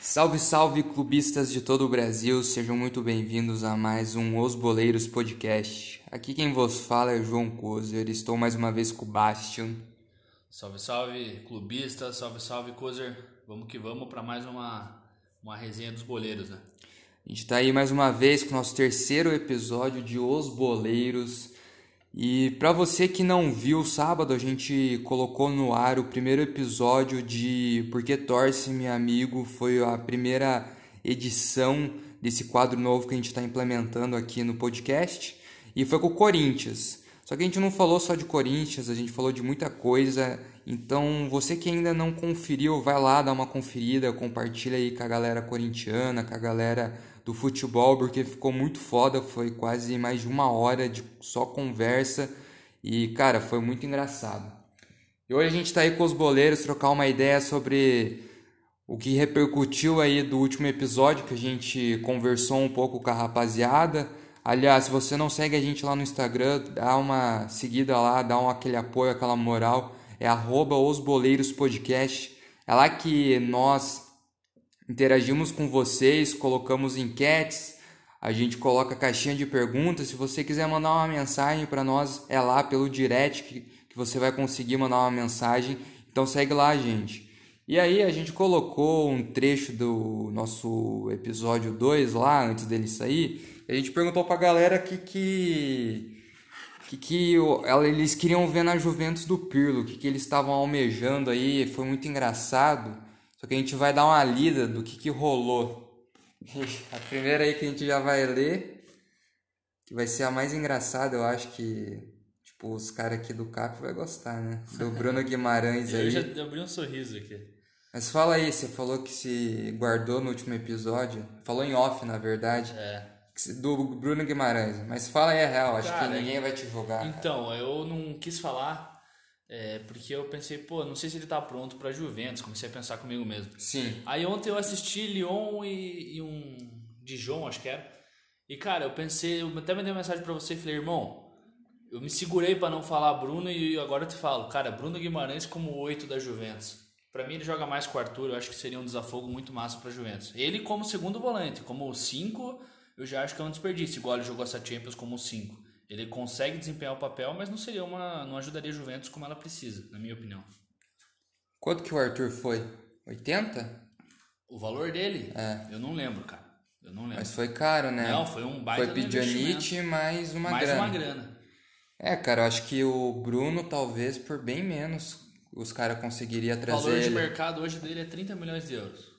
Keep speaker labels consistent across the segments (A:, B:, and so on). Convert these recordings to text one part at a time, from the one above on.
A: Salve, salve, clubistas de todo o Brasil, sejam muito bem-vindos a mais um Os Boleiros Podcast. Aqui quem vos fala é João Kozer, estou mais uma vez com o Bastion.
B: Salve, salve, clubista, salve, salve, Kozer. Vamos que vamos para mais uma, uma resenha dos boleiros, né?
A: A gente está aí mais uma vez com o nosso terceiro episódio de Os Boleiros. E para você que não viu, sábado a gente colocou no ar o primeiro episódio de Porque Torce, meu amigo. Foi a primeira edição desse quadro novo que a gente está implementando aqui no podcast. E foi com o Corinthians. Só que a gente não falou só de Corinthians, a gente falou de muita coisa. Então, você que ainda não conferiu, vai lá dar uma conferida, compartilha aí com a galera corintiana, com a galera do futebol, porque ficou muito foda, foi quase mais de uma hora de só conversa e, cara, foi muito engraçado. E hoje a gente está aí com os boleiros trocar uma ideia sobre o que repercutiu aí do último episódio que a gente conversou um pouco com a rapaziada. Aliás, se você não segue a gente lá no Instagram, dá uma seguida lá, dá um, aquele apoio, aquela moral. É arroba os boleiros podcast. É lá que nós interagimos com vocês, colocamos enquetes, a gente coloca caixinha de perguntas. Se você quiser mandar uma mensagem para nós, é lá pelo direct que, que você vai conseguir mandar uma mensagem. Então segue lá, gente. E aí a gente colocou um trecho do nosso episódio 2 lá, antes dele sair. A gente perguntou pra galera que que que, que eles queriam ver na Juventus do Pirlo, o que, que eles estavam almejando aí. Foi muito engraçado. Só que a gente vai dar uma lida do que, que rolou. A primeira aí que a gente já vai ler, que vai ser a mais engraçada, eu acho que tipo, os caras aqui do CAP vai gostar, né? Do Bruno Guimarães aí.
B: Eu já abri um sorriso aqui.
A: Mas fala aí, você falou que se guardou no último episódio. Falou em off, na verdade.
B: É.
A: Do Bruno Guimarães. Mas fala aí a real, acho cara, que ninguém vai te julgar.
B: Então, cara. eu não quis falar é, porque eu pensei, pô, não sei se ele tá pronto pra Juventus. Comecei a pensar comigo mesmo.
A: Sim.
B: Aí ontem eu assisti Lyon e, e um Dijon, acho que era. E cara, eu pensei, eu até mandei uma mensagem pra você e falei, irmão, eu me segurei para não falar Bruno e agora eu te falo, cara, Bruno Guimarães como oito da Juventus. Para mim ele joga mais com o Arthur, eu acho que seria um desafogo muito massa para Juventus. Ele como segundo volante, como cinco, eu já acho que é um desperdício, igual ele jogou essa Champions como cinco. Ele consegue desempenhar o papel, mas não seria uma, não ajudaria a Juventus como ela precisa, na minha opinião.
A: Quanto que o Arthur foi? 80?
B: O valor dele? É. Eu não lembro, cara. Eu não lembro.
A: Mas foi caro, né?
B: Não, foi um baita
A: Foi Pidionite mais uma
B: mais
A: grana.
B: Mais uma grana.
A: É, cara, eu acho que o Bruno, talvez, por bem menos, os caras conseguiriam trazer
B: O valor
A: ele.
B: de mercado hoje dele é 30 milhões de euros.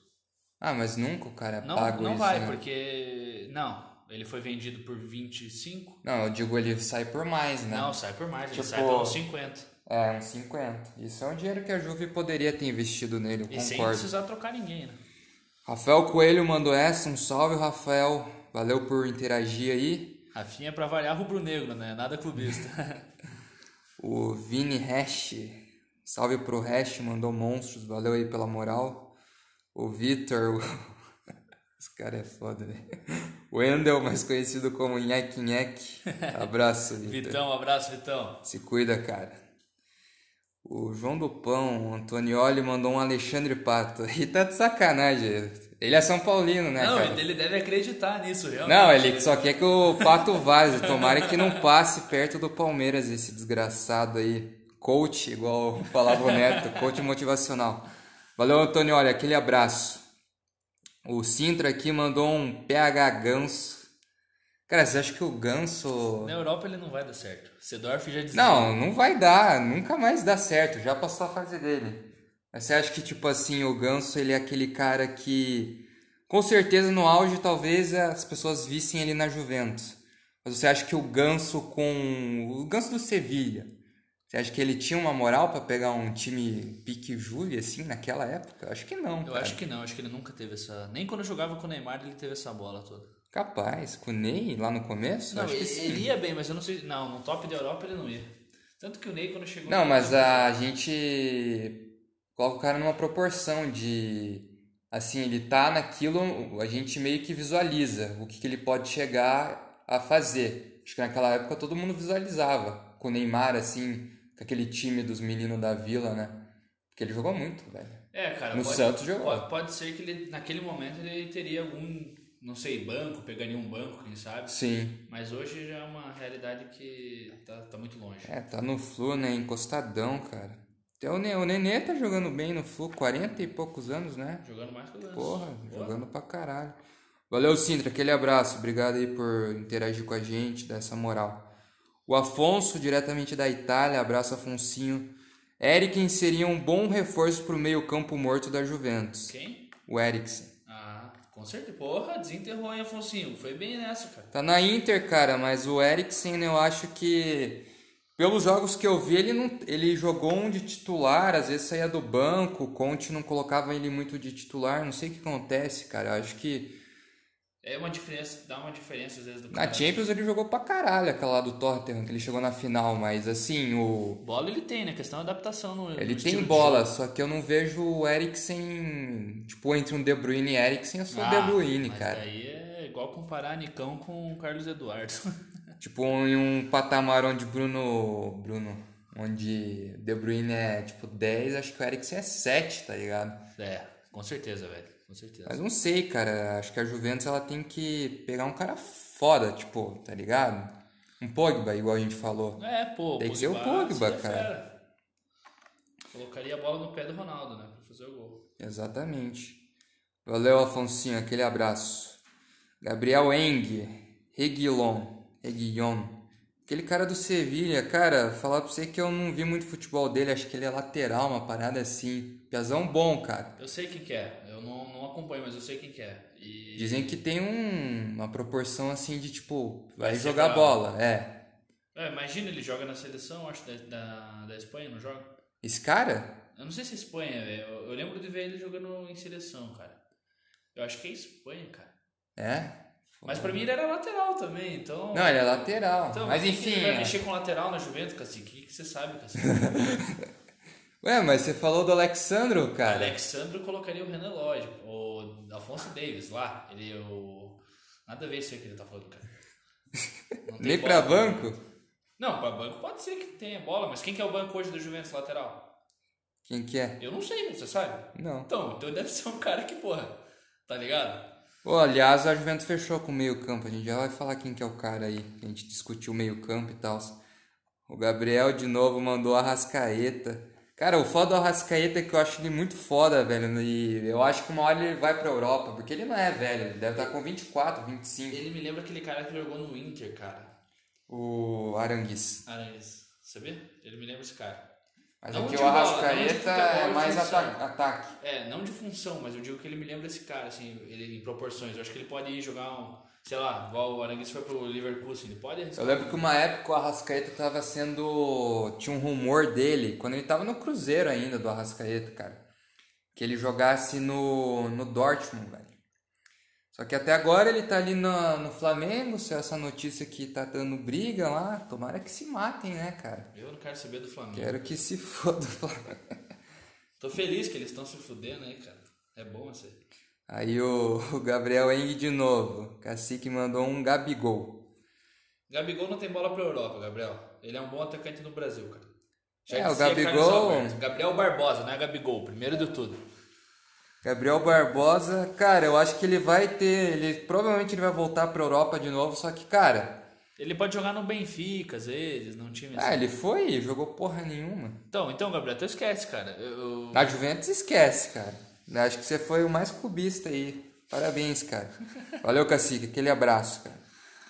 A: Ah, mas nunca o cara
B: não,
A: paga
B: não
A: isso,
B: vai,
A: né?
B: porque... Não, ele foi vendido por 25.
A: Não, eu digo ele sai por mais, né?
B: Não, sai por mais,
A: tipo,
B: ele sai por uns 50.
A: É, uns 50. Isso é um dinheiro que a Juve poderia ter investido nele, eu
B: e
A: concordo.
B: sem precisar trocar ninguém, né?
A: Rafael Coelho mandou essa, um salve, Rafael. Valeu por interagir aí.
B: Rafinha é pra variar rubro-negro, né? Nada clubista.
A: o Vini Hash, salve pro Hash, mandou monstros, valeu aí pela moral. O Vitor, o... Esse cara é foda, né? O Wendel, mais conhecido como Nhaque Nhaque. Abraço, Vitor.
B: Vitão, abraço, Vitão.
A: Se cuida, cara. O João do Pão, Antonioli, mandou um Alexandre Pato. E tá de sacanagem. Ele é São Paulino, né,
B: não,
A: cara?
B: ele deve acreditar nisso, realmente.
A: Não, ele só quer que o Pato vaze. Tomara que não passe perto do Palmeiras, esse desgraçado aí. Coach, igual falava o Neto, coach motivacional. Valeu, Antonioli, aquele abraço. O Sintra aqui mandou um PH Ganso. Cara, você acha que o Ganso.
B: Na Europa ele não vai dar certo. Sedorf já disse.
A: Não, não vai dar. Nunca mais dá certo. Já passou a fase dele. Mas você acha que, tipo assim, o Ganso ele é aquele cara que. Com certeza no auge talvez as pessoas vissem ele na Juventus. Mas você acha que o Ganso com. O Ganso do Sevilha você acha que ele tinha uma moral para pegar um time pique Juve assim naquela época? Acho que não.
B: Eu
A: cara.
B: acho que não, acho que ele nunca teve essa. Nem quando jogava com o Neymar ele teve essa bola toda.
A: Capaz, com o Ney lá no começo?
B: Não,
A: acho
B: ele,
A: que sim.
B: ele ia bem, mas eu não sei. Não, no top da Europa ele não ia. Tanto que o Ney quando chegou.
A: Não, mas a gente coloca o cara numa proporção de. Assim, ele tá naquilo, a gente meio que visualiza o que, que ele pode chegar a fazer. acho que naquela época todo mundo visualizava com o Neymar, assim, com aquele time dos meninos da vila, né? Porque ele jogou muito, velho.
B: É, cara,
A: No
B: pode,
A: Santos jogou.
B: Pode, pode ser que ele, naquele momento ele teria algum, não sei, banco, pegaria um banco, quem sabe.
A: Sim.
B: Mas hoje já é uma realidade que tá, tá muito longe.
A: É, tá no Flu, né? Encostadão, cara. Até o, Ne- o Nenê tá jogando bem no Flu, 40 e poucos anos, né?
B: Jogando mais que o Ganso.
A: Porra,
B: Porra.
A: jogando pra caralho. Valeu, Sintra, aquele abraço. Obrigado aí por interagir com a gente, dar essa moral. O Afonso, diretamente da Itália, abraço, Afonsinho. Eriksen seria um bom reforço pro meio campo morto da Juventus.
B: Quem?
A: O Eriksen.
B: Ah, com certeza. Porra, desenterrou, hein, Afonsinho? Foi bem nessa, cara.
A: Tá na Inter, cara, mas o Eriksen, eu acho que pelos jogos que eu vi, ele não, ele jogou um de titular, às vezes saía do banco, o Conte não colocava ele muito de titular, não sei o que acontece, cara. Eu acho que
B: É uma diferença, dá uma diferença às vezes do
A: na
B: cara.
A: Champions ele jogou pra caralho, aquela lá do Tottenham, que ele chegou na final, mas assim, o
B: Bola ele tem, né? Questão é adaptação no
A: ele
B: no
A: tem bola, só que eu não vejo o Eriksen, tipo, entre um De Bruyne e Eriksen, eu sou o
B: Ah,
A: De Bruyne,
B: mas
A: cara.
B: Daí é igual comparar Nicão com o Carlos Eduardo.
A: Tipo, em um patamar onde Bruno. Bruno. Onde De Bruyne é tipo 10, acho que o Eriksen é 7, tá ligado?
B: é, com certeza, velho. Com certeza.
A: Mas não sei, cara. Acho que a Juventus ela tem que pegar um cara foda, tipo, tá ligado? Um Pogba, igual a gente falou.
B: É, pô.
A: Tem que ser o Pogba,
B: seria
A: cara.
B: Colocaria a bola no pé do Ronaldo, né? Pra fazer o gol.
A: Exatamente. Valeu, Afonsinho. Aquele abraço. Gabriel Eng. Reguilon. Reguilon. Aquele cara do Sevilha, cara, falar pra você que eu não vi muito futebol dele, acho que ele é lateral, uma parada assim. Piazão bom, cara.
B: Eu sei quem que é. Eu não, não acompanho, mas eu sei quem que é. E...
A: Dizem que tem um- uma proporção assim de tipo, vai,
B: Vai
A: jogar bola. É.
B: É, imagina, ele joga na seleção, acho, da, da, da Espanha, não joga?
A: Esse cara?
B: Eu não sei se é Espanha, velho. Eu, eu lembro de ver ele jogando em seleção, cara. Eu acho que é Espanha, cara.
A: É.
B: Mas pra mim ele era lateral também, então...
A: Não, ele é lateral.
B: Então,
A: mas enfim.
B: vai
A: é.
B: mexer com lateral na Juventus, Cacique? O que, que você sabe, Cacique?
A: Ué, mas você falou do Alexandro, cara.
B: Alexandre colocaria o Renan Lodge, o Alfonso Davis lá. Ele o. Nada a ver isso aí que ele tá falando, cara.
A: Nem pra banco?
B: Não, pra banco pode ser que tenha bola, mas quem que é o banco hoje da Juventus lateral?
A: Quem que é?
B: Eu não sei, você sabe?
A: Não.
B: Então, então deve ser um cara que, porra, tá ligado?
A: Ô, aliás, a Juventus fechou com o meio-campo. A gente já vai falar quem que é o cara aí. A gente discutiu o meio-campo e tal. O Gabriel de novo mandou a Rascaeta. Cara, o foda do Arrascaeta é que eu acho ele muito foda, velho. E eu acho que uma hora ele vai pra Europa, porque ele não é velho. Ele deve estar com 24, 25.
B: Ele me lembra aquele cara que jogou no Inter, cara.
A: O Arangues.
B: Aranhas. Sabia? Ele me lembra esse cara.
A: Mas
B: Não
A: aqui o Arrascaeta é mais ata- ataque.
B: É, não de função, mas eu digo que ele me lembra esse cara, assim, ele em proporções. Eu acho que ele pode ir jogar um, sei lá, igual o Arangues foi pro Leverkusen, ele pode
A: Eu
B: arriscar.
A: lembro que uma época o Arrascaeta tava sendo. Tinha um rumor dele, quando ele tava no Cruzeiro ainda, do Arrascaeta, cara. Que ele jogasse no, no Dortmund, velho. Só que até agora ele tá ali no, no Flamengo, se essa notícia que tá dando briga lá, tomara que se matem, né, cara?
B: Eu não quero saber do Flamengo.
A: Quero que se foda o Flamengo.
B: Tô feliz que eles estão se fudendo aí, cara. É bom isso aí.
A: Aí o, o Gabriel Eng de novo. Cacique mandou um Gabigol.
B: Gabigol não tem bola pra Europa, Gabriel. Ele é um bom atacante no Brasil, cara. Já
A: É, o Gabigol-.
B: Gabriel Barbosa, não é Gabigol, primeiro de tudo.
A: Gabriel Barbosa, cara, eu acho que ele vai ter. Ele provavelmente ele vai voltar pra Europa de novo, só que, cara.
B: Ele pode jogar no Benfica, às vezes, num time
A: Ah,
B: assim.
A: ele foi, jogou porra nenhuma.
B: Então, então, Gabriel, tu esquece, cara. Eu,
A: Juventus esquece, cara. Acho que você foi o mais clubista aí. Parabéns, cara. Valeu, Cacique. Aquele abraço, cara.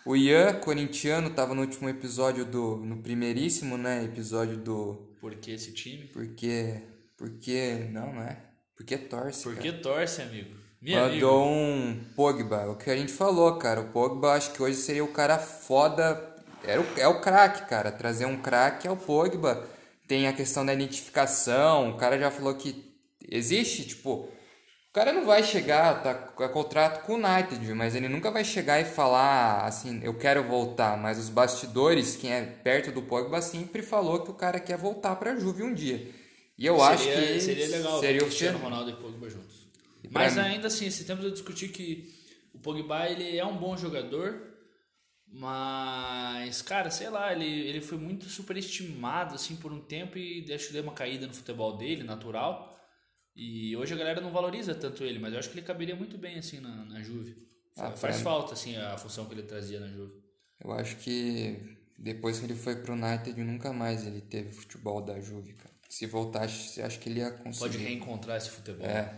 A: O Ian, corintiano, tava no último episódio do. No primeiríssimo, né? Episódio do.
B: Por que esse time?
A: Porque. Porque. Não, não é. Porque torce.
B: Por
A: cara.
B: que torce, amigo? Amigo.
A: Mandou um Pogba, o que a gente falou, cara. O Pogba acho que hoje seria o cara foda. Era o, é o craque, cara. Trazer um craque é o Pogba. Tem a questão da identificação. O cara já falou que existe, tipo. O cara não vai chegar, tá com contrato com o United, mas ele nunca vai chegar e falar assim, eu quero voltar. Mas os bastidores, quem é perto do Pogba, sempre falou que o cara quer voltar pra Juve um dia. E eu acho
B: seria,
A: que
B: seria legal
A: seria o
B: Cristiano. Ronaldo e Pogba juntos.
A: E
B: Mas
A: mim-
B: ainda assim, esse tempo eu discuti que o Pogba ele é um bom jogador, Mas, cara, sei lá, ele, ele foi muito superestimado, assim, por um tempo e acho que deu uma caída no futebol dele, natural. E hoje a galera não valoriza tanto ele, mas eu acho que ele caberia muito bem, assim, na, na Juve.
A: Ah,
B: Faz falta, assim, a função que ele trazia na Juve.
A: Eu acho que depois que ele foi pro United, nunca mais ele teve futebol da Juve, cara. Se voltasse, acho que ele ia conseguir.
B: Pode reencontrar esse futebol.
A: É.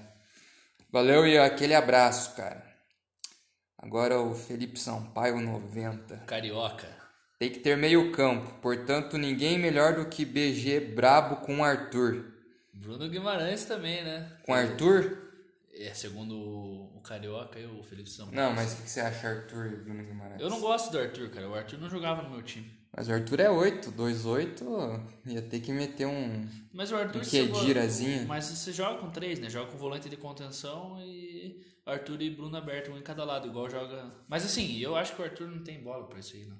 A: Valeu e aquele abraço, cara. Agora o Felipe Sampaio 90.
B: Carioca.
A: Tem que ter meio campo, portanto ninguém melhor do que BG brabo com Arthur.
B: Bruno Guimarães também, né?
A: Com Arthur?
B: É, segundo o, o Carioca e o Felipe Sampaio.
A: Não, mas o que você acha Arthur e Bruno Guimarães?
B: Eu não gosto do Arthur, cara. O Arthur não jogava no meu time.
A: Mas o Arthur é 8, 2-8, ia ter que meter um...
B: Mas o Arthur...
A: Um Kedirazinho.
B: Mas você joga com três, né? Joga com volante de contenção e Arthur e Bruno aberto, um em cada lado, igual joga... Mas assim, eu acho que o Arthur não tem bola pra isso aí, não.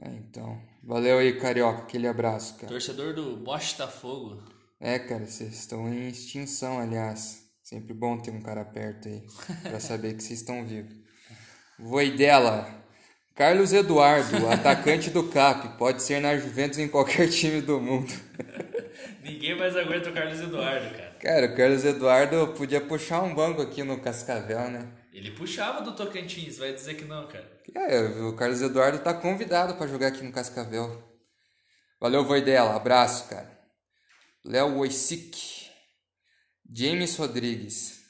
A: É, então. Valeu aí, Carioca, aquele abraço, cara.
B: Torcedor do Botafogo.
A: É, cara, vocês estão em extinção, aliás. Sempre bom ter um cara perto aí, pra saber que vocês estão vivos. Voidela. Carlos Eduardo, atacante do CAP, pode ser na Juventus em qualquer time do mundo.
B: Ninguém mais aguenta o Carlos Eduardo, cara.
A: Cara, o Carlos Eduardo podia puxar um banco aqui no Cascavel, né?
B: Ele puxava do Tocantins, vai dizer que não, cara.
A: É, o Carlos Eduardo tá convidado pra jogar aqui no Cascavel. Valeu, Voidela. Abraço, cara. Léo Oisic. James Rodrigues.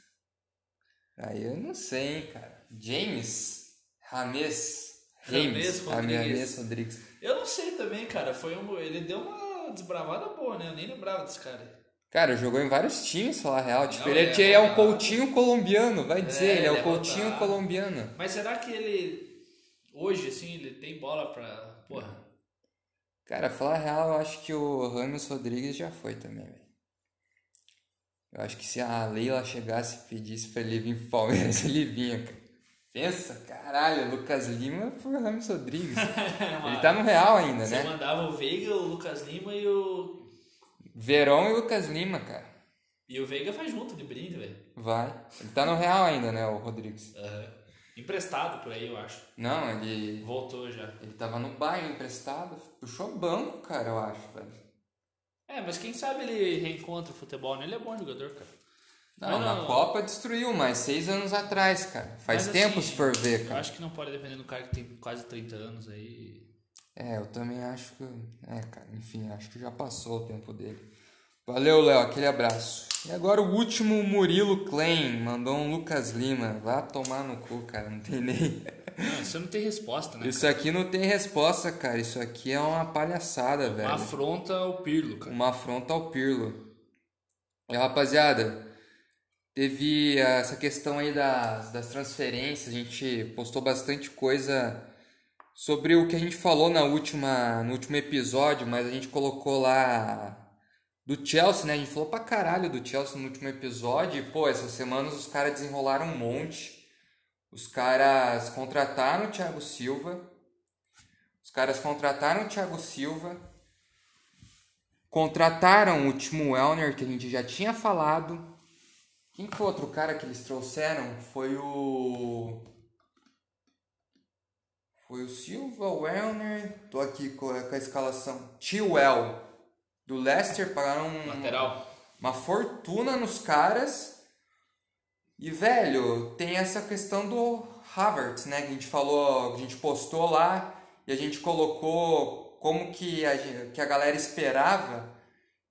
A: Aí eu não sei, hein, cara. James Rames. James
B: Rodrigues.
A: Rames Rodrigues.
B: Eu não sei também, cara. Foi um... Ele deu uma desbravada boa, né? Eu nem lembrava desse cara.
A: Cara, jogou em vários times, falar a real. Tipo,
B: Não,
A: ele,
B: ele é
A: é,
B: rodado.
A: Coutinho colombiano, vai dizer.
B: É,
A: ele é o
B: é
A: Coutinho
B: rodado.
A: colombiano.
B: Mas será que ele... Hoje, assim, ele tem bola pra... Porra...
A: Cara, falar a real, eu acho que o Ramos Rodrigues já foi também, velho. Eu acho que se a Leila chegasse e pedisse pra ele vir pro Palmeiras, ele vinha, cara. Pensa, caralho, Lucas Lima por Ramos Rodrigues. ele tá no Real ainda,
B: Você
A: né?
B: mandava o Veiga, o Lucas Lima e o...
A: Verón e Lucas Lima, cara.
B: E o Veiga faz junto de brinde, velho.
A: Vai. Ele tá no Real ainda, né, o Rodrigues?
B: Aham. Emprestado por aí, eu acho.
A: Não, ele.
B: Voltou já.
A: Ele tava no Bayern emprestado. Puxou banco, cara, eu acho, velho.
B: É, mas quem sabe ele reencontra o futebol, né? Ele é bom jogador, cara.
A: Não,
B: Mas
A: na
B: não-
A: Copa destruiu, mas seis anos atrás, cara. Faz
B: Mas,
A: tempo
B: assim,
A: se for ver,
B: Eu
A: cara.
B: acho que não pode depender do cara que tem quase 30 anos aí.
A: É, eu também acho que. É, cara, enfim, acho que já passou o tempo dele. Valeu, Léo, aquele abraço. E agora o último, Murilo Klein, mandou um Lucas Lima. Vá tomar no cu, cara, não tem nem.
B: Não, você não tem resposta, né?
A: Isso aqui não tem resposta, cara. Isso aqui é uma palhaçada,
B: Uma
A: velho.
B: afronta ao Pirlo, cara.
A: Uma afronta ao Pirlo. E rapaziada, teve essa questão aí das, das transferências, a gente postou bastante coisa sobre o que a gente falou na última, no último episódio, mas a gente colocou lá do Chelsea, né? A gente falou pra caralho do Chelsea no último episódio. E, pô, essas semanas os caras desenrolaram um monte. Os caras contrataram o Thiago Silva. Os caras contrataram o Thiago Silva. Contrataram o Timo Werner, que a gente já tinha falado. Quem que foi outro cara que eles trouxeram? Foi o. Foi o Silva, o Werner. Tô aqui com a, escalação. Chilwell, do Leicester, pagaram um-
B: Lateral.
A: uma fortuna nos caras. E, velho, tem essa questão do Havertz, né? Que a gente falou, que a gente postou lá e a gente colocou como que a, que a galera esperava.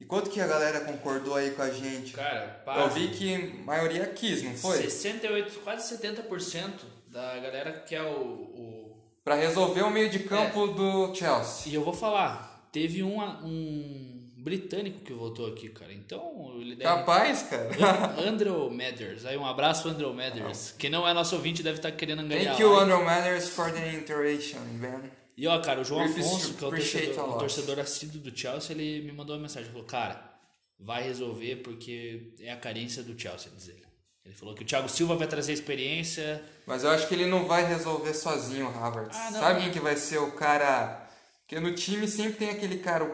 A: E quanto que a galera concordou aí com a gente?
B: Cara,
A: Eu
B: para.
A: vi que a maioria quis, não foi?
B: 68, quase 70% da galera que é o, o.
A: Pra resolver o meio de campo do Chelsea.
B: E eu vou falar, teve um, um britânico que votou aqui, cara. Então ele deve.
A: Capaz, cara.
B: Andrew Mathers. Aí um abraço, Andrew Mathers. Que não é nosso ouvinte, deve estar querendo angariar.
A: Thank you. Andrew Manners, for the interaction, man.
B: E ó, cara, o João Afonso, que é o torcedor,
A: lot.
B: torcedor assíduo do Chelsea, ele me mandou uma mensagem. Falou, cara, vai resolver porque é a carência do Chelsea, diz ele. Ele falou que o Thiago Silva vai trazer experiência.
A: Mas eu acho que ele não vai resolver sozinho Havertz.
B: Ah.
A: Sabe quem que vai ser o cara... Porque no time sempre tem aquele cara...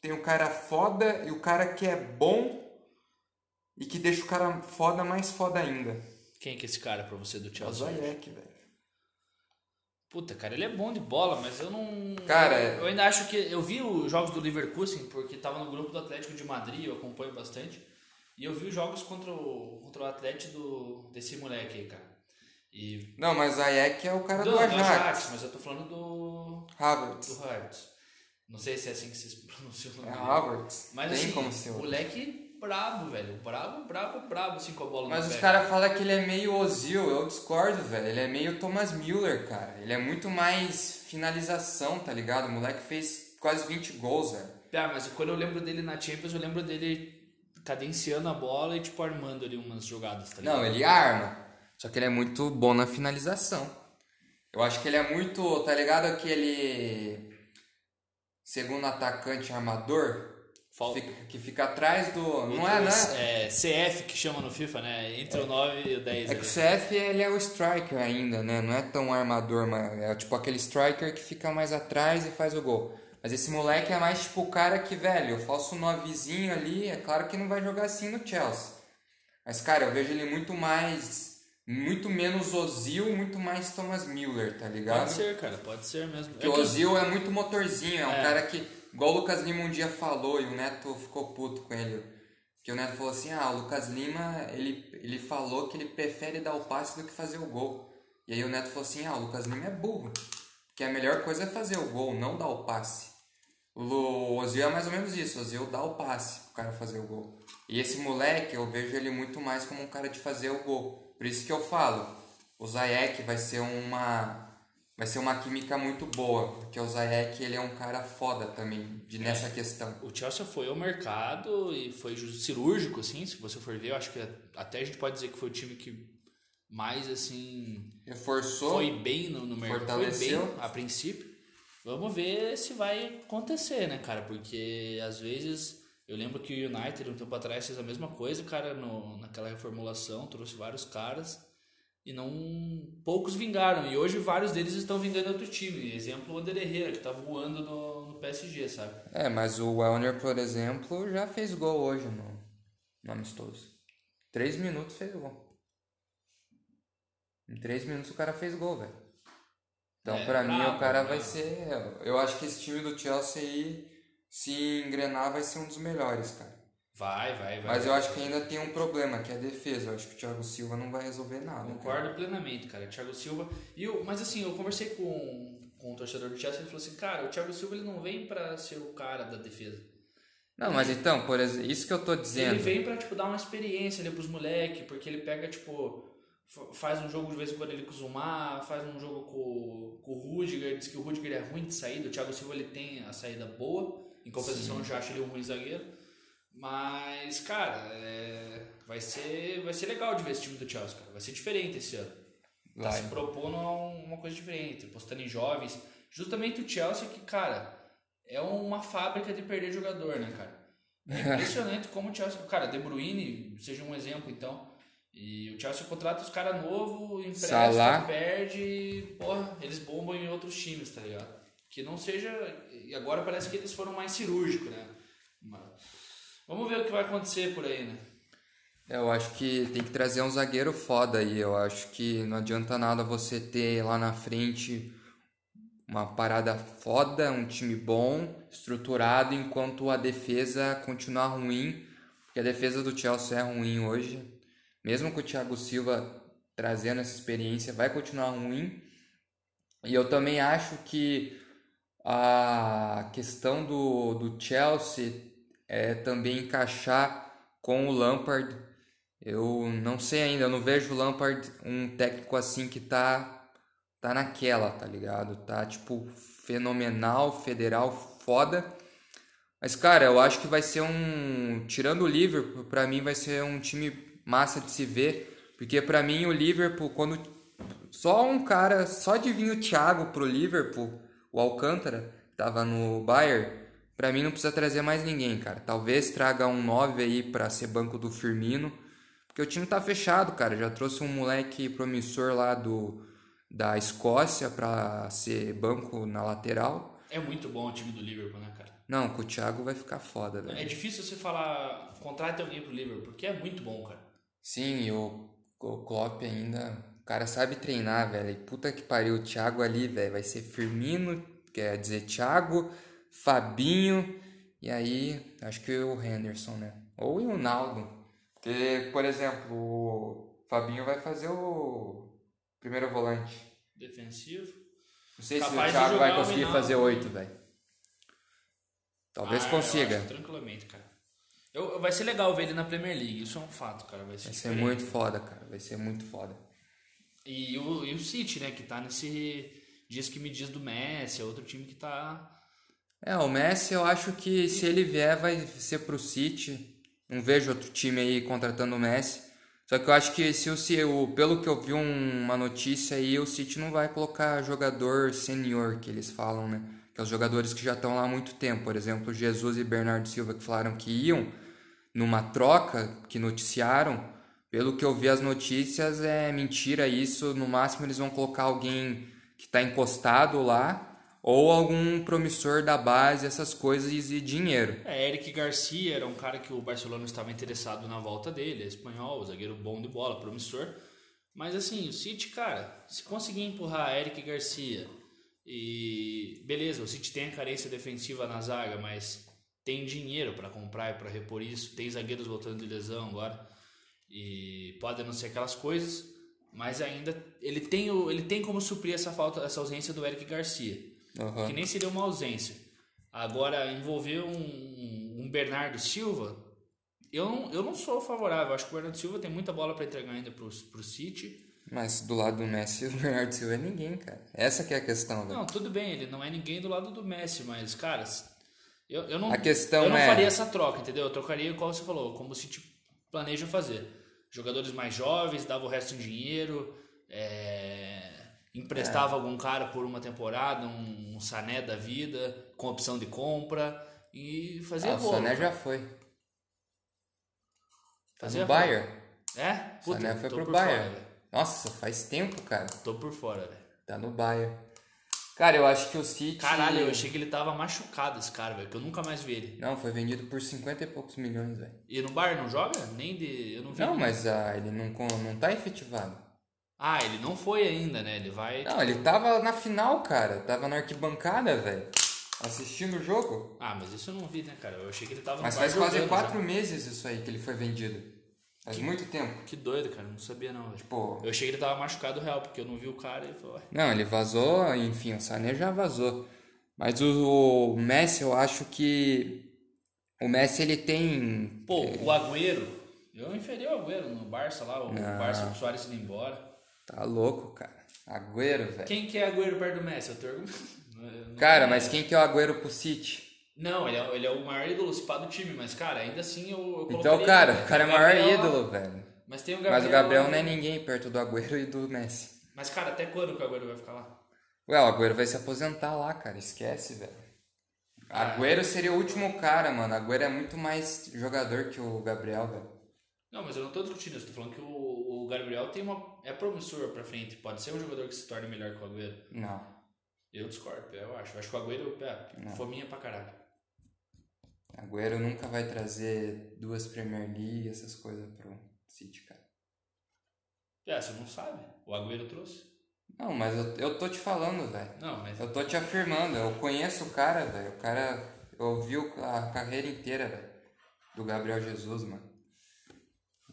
A: Tem o cara foda e o cara que é bom e que deixa o cara foda mais foda ainda.
B: Quem que é esse cara pra você do
A: É o
B: Chelsea?
A: Zayek, velho.
B: Puta, cara, ele é bom de bola, mas eu não.
A: Cara,
B: eu, eu ainda acho que. Eu vi os jogos do Leverkusen, porque tava no grupo do Atlético de Madrid, eu acompanho bastante. E eu vi os jogos contra o, contra o Atlético do, desse moleque aí, cara. E,
A: Não, mas o Ajax é o cara do,
B: do, do
A: Ajax.
B: Ajax, mas eu tô falando do.
A: Havertz.
B: do Havertz. Não sei se é assim que se pronuncia o nome
A: É. Havertz.
B: Mas
A: Tem
B: assim,
A: como outro.
B: moleque brabo, velho. Brabo, brabo, brabo, assim com a bola
A: Mas os caras falam que ele é meio Ozil, eu discordo, velho. Ele é meio Thomas Müller, cara. Ele é muito mais finalização, tá ligado? O moleque fez quase 20 gols, velho.
B: Ah, mas quando eu lembro dele na Champions, eu lembro dele cadenciando a bola e tipo armando ali umas jogadas, tá ligado?
A: Não, ele arma. Só que ele é muito bom na finalização. Eu acho que ele é muito, tá ligado? Aquele segundo atacante armador
B: Falta.
A: que fica atrás do. Não é, né?
B: É, CF que chama no FIFA, né? Entre o 9 e o 10.
A: É que o CF ele é o striker ainda, né? Não é tão armador, mas é tipo aquele striker que fica mais atrás e faz o gol. Mas esse moleque é mais tipo o cara que, velho, eu faço um novezinho ali, é claro que não vai jogar assim no Chelsea. Mas, cara, eu vejo ele muito mais. Muito menos Ozil, muito mais Thomas Müller, tá ligado?
B: Pode ser, cara, pode ser mesmo.
A: Porque
B: É
A: o
B: que-
A: Ozil é muito motorzinho, é um
B: É.
A: cara que, igual o Lucas Lima um dia falou, e o Neto ficou puto com ele. Que o Neto falou assim: ah, o Lucas Lima, ele, ele falou que ele prefere dar o passe do que fazer o gol. E aí o Neto falou assim: ah, o Lucas Lima é burro. Porque a melhor coisa é fazer o gol, não dar o passe. O Ozil é mais ou menos isso, o Ozil dá o passe pro cara fazer o gol. E esse moleque, eu vejo ele muito mais como um cara de fazer o gol. Por isso que eu falo, o Zayek vai ser uma vai ser uma química muito boa, porque o Zayek ele é um cara foda também de nessa questão.
B: O Chelsea foi ao mercado e foi cirúrgico, assim, se você for ver. Eu acho que até a gente pode dizer que foi o time que mais, assim,
A: Reforçou.
B: foi bem no, no mercado. Foi bem a princípio. Vamos ver se vai acontecer, né, cara? Porque às vezes eu lembro que o United um tempo atrás fez a mesma coisa, cara, no, naquela reformulação, trouxe vários caras e não poucos vingaram. E hoje vários deles estão vingando outro time. Exemplo, o Ander Herrera, que tá voando no, no PSG, sabe?
A: É, mas o Welner, por exemplo, já fez gol hoje no, no amistoso. Três minutos fez gol. Em três minutos o cara fez gol, velho. Então,
B: É,
A: pra mim, o cara
B: brabo.
A: vai ser. Eu acho que esse time do Chelsea aí, se engrenar, vai ser um dos melhores, cara.
B: Vai, vai, vai.
A: Mas eu acho que ainda tem um problema, que é a defesa. Eu acho que o Thiago Silva não vai resolver nada. cara.
B: Concordo plenamente, cara. Thiago Silva. E eu, mas assim, eu conversei com, com o torcedor do Chelsea e ele falou assim: cara, o Thiago Silva ele não vem pra ser o cara da defesa.
A: Não, mas então, por exemplo, isso que eu tô dizendo.
B: Ele vem pra, tipo, dar uma experiência ali pros moleques, porque ele pega, tipo, fa- faz um jogo de vez em quando ele com o Zumar, faz um jogo com, com o Rudiger, diz que o Rudiger é ruim de saída, o Thiago Silva ele tem a saída boa, em compensação eu já acho ele um ruim zagueiro. Mas, cara, é, vai, ser, vai ser legal de ver esse time do Chelsea, cara. Vai ser diferente esse ano. Tá
A: Vai.
B: se propondo um- uma coisa diferente, apostando em jovens. Justamente o Chelsea que, cara, é uma fábrica de perder jogador, né, cara? É impressionante como o Chelsea... Cara, De Bruyne seja um exemplo, então. E o Chelsea contrata os caras novos, empresta,
A: Salah.
B: perde e, porra, eles bombam em outros times, tá ligado? Que não seja... E agora parece que eles foram mais cirúrgicos, né? Vamos ver o que vai acontecer por aí, né?
A: Eu acho que tem que trazer um zagueiro foda aí. Eu acho que não adianta nada você ter lá na frente uma parada foda, um time bom, estruturado, enquanto a defesa continuar ruim. Porque a defesa do Chelsea é ruim hoje. Mesmo com o Thiago Silva trazendo essa experiência, vai continuar ruim. E eu também acho que a questão do, do Chelsea é também encaixar com o Lampard. Eu não sei ainda, eu não vejo o Lampard um técnico assim que tá tá naquela, tá ligado? Tá tipo fenomenal, federal, foda. Mas cara, eu acho que vai ser um, tirando o Liverpool, pra mim vai ser um time massa de se ver, porque pra mim o Liverpool quando só um cara, só de vir o Thiago pro Liverpool, o Alcântara, tava no Bayern, pra mim não precisa trazer mais ninguém, cara. Talvez traga um 9 aí pra ser banco do Firmino, porque o time tá fechado, cara. Já trouxe um moleque promissor lá do da Escócia pra ser banco na lateral.
B: É muito bom o time do Liverpool, né, cara?
A: Não, com o Thiago vai ficar foda, velho.
B: É difícil você falar contrate alguém pro Liverpool, porque é muito bom, cara.
A: Sim, e o, o Klopp ainda, cara sabe treinar, velho. E puta que pariu, o Thiago ali, velho, vai ser Firmino, quer dizer, Thiago, Fabinho, e aí, acho que o Henderson, né? Ou o Ronaldo. Porque, por exemplo, o Fabinho vai fazer o primeiro volante.
B: Defensivo.
A: Não sei
B: Capaz
A: se o Thiago vai conseguir fazer oito, velho. Talvez
B: Ah,
A: consiga.
B: tranquilamente, cara. Eu, vai ser legal ver ele na Premier League, isso é um fato, cara. Vai ser,
A: Vai ser muito foda, cara. Vai ser muito foda.
B: E o, e o City, né, que tá nesse. Diz que me diz do Messi, é outro time que tá.
A: É, o Messi eu acho que se ele vier vai ser pro City. Não vejo outro time aí contratando o Messi. Só que eu acho que se o, pelo que eu vi um- uma notícia aí, o City não vai colocar jogador senior, que eles falam, né? Que é os jogadores que já estão lá há muito tempo. Por exemplo, Jesus e Bernardo Silva que falaram que iam numa troca que noticiaram. Pelo que eu vi as notícias, é mentira isso. No máximo eles vão colocar alguém que está encostado lá ou algum promissor da base, essas coisas e dinheiro.
B: É, Eric Garcia era um cara que o Barcelona estava interessado na volta dele, é espanhol, zagueiro bom de bola, promissor. Mas assim, o City, cara, se conseguir empurrar Eric Garcia e beleza, o City tem a carência defensiva na zaga, mas tem dinheiro para comprar e para repor isso, tem zagueiros voltando de lesão agora e pode não ser aquelas coisas, mas ainda ele tem o, ele tem como suprir essa falta, essa ausência do Eric Garcia
A: Aham.
B: que nem seria uma ausência. Agora, envolver um, um Bernardo Silva, eu não, eu não sou favorável. Acho que o Bernardo Silva tem muita bola para entregar ainda pro, pro City.
A: Mas do lado do Messi, o Bernardo Silva é ninguém, cara. Essa que é a questão, velho.
B: Não, tudo bem, ele não é ninguém do lado do Messi, mas, cara, eu, eu não,
A: A questão
B: eu não
A: é-
B: faria essa troca, entendeu? Eu trocaria, como você falou, como o City planeja fazer. Jogadores mais jovens, dava o resto em dinheiro, é, emprestava algum cara por uma temporada, um, um Sané da vida, com opção de compra e fazia
A: Ah, o
B: gol.
A: Sané já foi.
B: Fazia
A: no. Bayern.
B: É?
A: O Sané foi pro Bayern.
B: fora.
A: Nossa, faz tempo, cara.
B: Tô por fora, velho.
A: Tá no Bayern. Cara, eu acho que o City...
B: Caralho, eu achei que ele tava machucado, esse cara, velho, que eu nunca mais vi ele.
A: Não, foi vendido por 50 e poucos milhões, velho.
B: E no Bayern não joga? Nem de... Eu não vi.
A: Não, mas ah, ele não, não tá efetivado.
B: Ah, ele não foi ainda, né? Ele vai.
A: Não, ele tava na final, cara. Tava na arquibancada, velho. Assistindo o jogo.
B: Ah, mas isso eu não vi, né, cara? Eu achei que ele tava
A: Mas faz quase quatro meses isso aí que ele foi vendido. Faz muito tempo.
B: já. Que doido, cara. Não sabia não.
A: Pô,
B: Eu achei que ele tava machucado real, porque eu não vi o cara e falei, ué.
A: Não, ele vazou, enfim, o Sané já vazou. Mas o, o Messi, eu acho que o Messi ele tem
B: Pô, o Agüero. Eu inferi o Agüero no Barça lá, o Barça com o Soares indo embora.
A: Tá louco, cara. Agüero, velho.
B: Quem que é Agüero perto do Messi? Eu tô. Não-
A: Cara,
B: não-
A: mas quem que é o Agüero pro City?
B: Não, ele é, ele é o maior ídolo pá do time, mas, cara, ainda assim eu, eu
A: Então, cara, o cara é o maior
B: Gabriel-
A: ídolo, velho.
B: Mas tem o Gabriel.
A: Mas o Gabriel não é ninguém perto do Agüero e do Messi.
B: Mas, cara, até quando que o Agüero vai ficar lá?
A: Ué, o Agüero vai se aposentar lá, cara. Esquece, velho. Agüero seria o último cara, mano. Agüero é muito mais jogador que o Gabriel, velho.
B: Não, mas eu não tô discutindo isso. Tô falando que o Gabriel tem uma, é promissor pra frente. Pode ser um jogador que se torne melhor que o Agüero.
A: Não.
B: Eu discordo, eu acho. Eu acho que o Agüero é fominha pra caralho.
A: Agüero nunca vai trazer duas Premier League, essas coisas pro City, cara.
B: É, você não sabe. O Agüero trouxe.
A: Não, mas eu, eu tô te falando, velho.
B: Não, mas...
A: Eu tô te afirmando. Eu conheço o cara, velho. O cara. Eu vi o- a carreira inteira, velho. Do Gabriel Jesus, mano.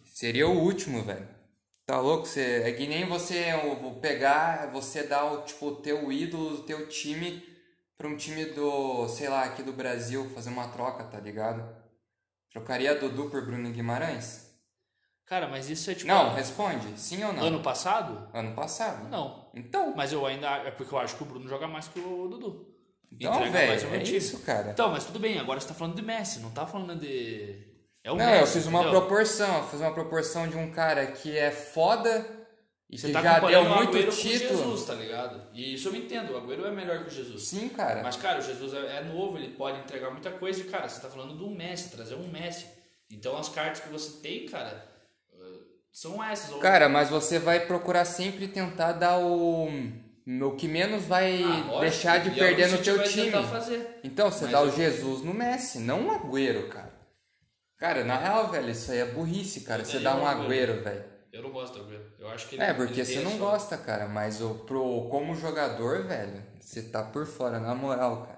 A: Seria o último, velho. Tá louco? Você, é que nem você pegar, você dar o, tipo, teu ídolo, o teu time pra um time do, sei lá, aqui do Brasil, fazer uma troca, tá ligado? Trocaria Dudu por Bruno Guimarães?
B: Cara, mas isso é tipo...
A: Não, responde. Sim ou não?
B: Ano passado?
A: Ano passado.
B: Não.
A: Então,
B: Mas eu ainda... É porque eu acho que o Bruno joga mais que o Dudu.
A: então velho, é isso, cara.
B: Então, mas tudo bem. Agora você tá falando de Messi. Não tá falando de... É o
A: Não,
B: Messi,
A: eu fiz uma
B: entendeu?
A: proporção, eu fiz uma proporção de um cara que é foda e
B: Você
A: que
B: tá
A: já deu
B: o
A: muito
B: Agüero com o
A: título.
B: Jesus, tá ligado? E isso eu entendo, o Agüero é melhor que o Jesus.
A: Sim, cara.
B: Mas, cara, o Jesus é é novo, ele pode entregar muita coisa e, cara, você tá falando do Messi, trazer um Messi. Então as cartas que você tem, cara, eh, são essas. Ou-
A: Cara, mas você vai procurar sempre tentar dar o o que menos vai
B: Ah,
A: deixar de
B: e é o
A: perder
B: o
A: no teu time.
B: fazer.
A: Então, você
B: Mas
A: dá o
B: eu-
A: Jesus no Messi, não um Agüero, cara. Cara, na real, velho, isso aí é burrice, cara. Você dá um
B: Agüero.
A: Velho.
B: Eu não gosto do Agüero. Eu acho que ele
A: É, porque
B: ele
A: você
B: tem
A: não
B: só-
A: gosta, cara, mas o, pro, como jogador, velho, você tá por fora, na moral, cara.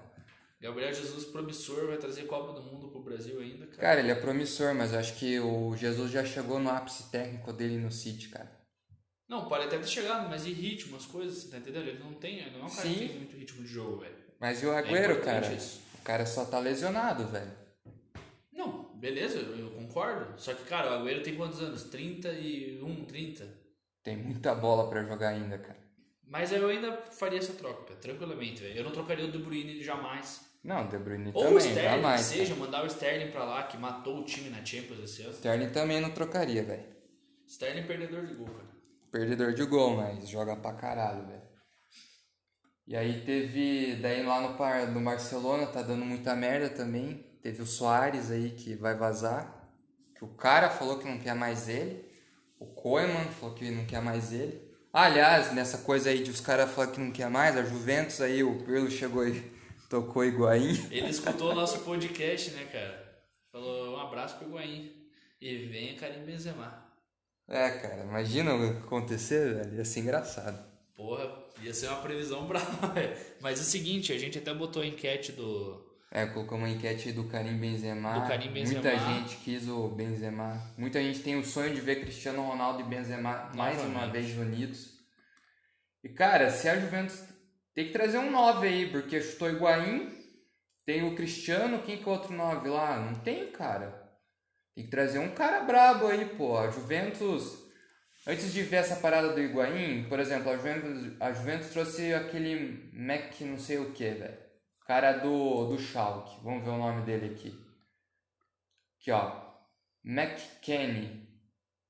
B: Gabriel Jesus promissor vai trazer Copa do Mundo pro Brasil ainda, cara.
A: Cara, ele é promissor, mas eu acho que o Jesus já chegou no ápice técnico dele no City, cara.
B: Não, pode até ter chegado, mas e ritmo, as coisas, você tá entendendo? Ele não tem, ele não é um cara
A: Sim.
B: que tem muito ritmo de jogo, velho.
A: Mas e o Agüero,
B: importante
A: cara?
B: isso.
A: O cara só tá lesionado, velho.
B: Beleza, eu, concordo. Só que, cara, o Agüero tem quantos anos? 31, 30?
A: Tem muita bola pra jogar ainda, cara.
B: Mas eu ainda faria essa troca, tranquilamente, velho. Eu não trocaria o De Bruyne jamais.
A: Não, De Bruyne
B: Ou
A: também,
B: o Sterling,
A: jamais.
B: que seja, mandar o Sterling pra lá, que matou o time na Champions esse ano.
A: Sterling também não trocaria, velho.
B: Sterling perdedor de gol, cara.
A: Perdedor de gol, mas joga pra caralho, velho. E aí teve, daí lá no, par, no Barcelona tá dando muita merda também. Teve o Soares aí que vai vazar. Que o cara falou que não quer mais ele. O Koeman falou que não quer mais ele. Ah, aliás, nessa coisa aí de os caras falar que não quer mais, a Juventus aí, o Pirlo chegou e tocou Higuaín.
B: Ele escutou o nosso podcast, né, cara? Falou um abraço pro Higuaín. E venha Karim Benzema.
A: É, cara, imagina acontecer, velho. Ia ser engraçado.
B: Porra, ia ser uma previsão brava, velho. Mas é o seguinte, a gente até botou a enquete do...
A: É, colocou uma enquete do Karim Benzema.
B: Do Karim Benzema.
A: Muita gente quis o Benzema. Muita gente tem o sonho de ver Cristiano Ronaldo e Benzema mais uma vez unidos. E cara, se a Juventus tem que trazer um 9 aí, porque chutou Higuaín, tem o Cristiano, quem que é o outro 9 lá? Não tem, cara. Tem que trazer um cara brabo aí, pô. A Juventus, antes de ver essa parada do Higuaín, por exemplo, a Juventus, a Juventus trouxe aquele Mac não sei o que, velho. Cara do, do Schalke. Vamos ver o nome dele aqui. Aqui, ó. McKenny.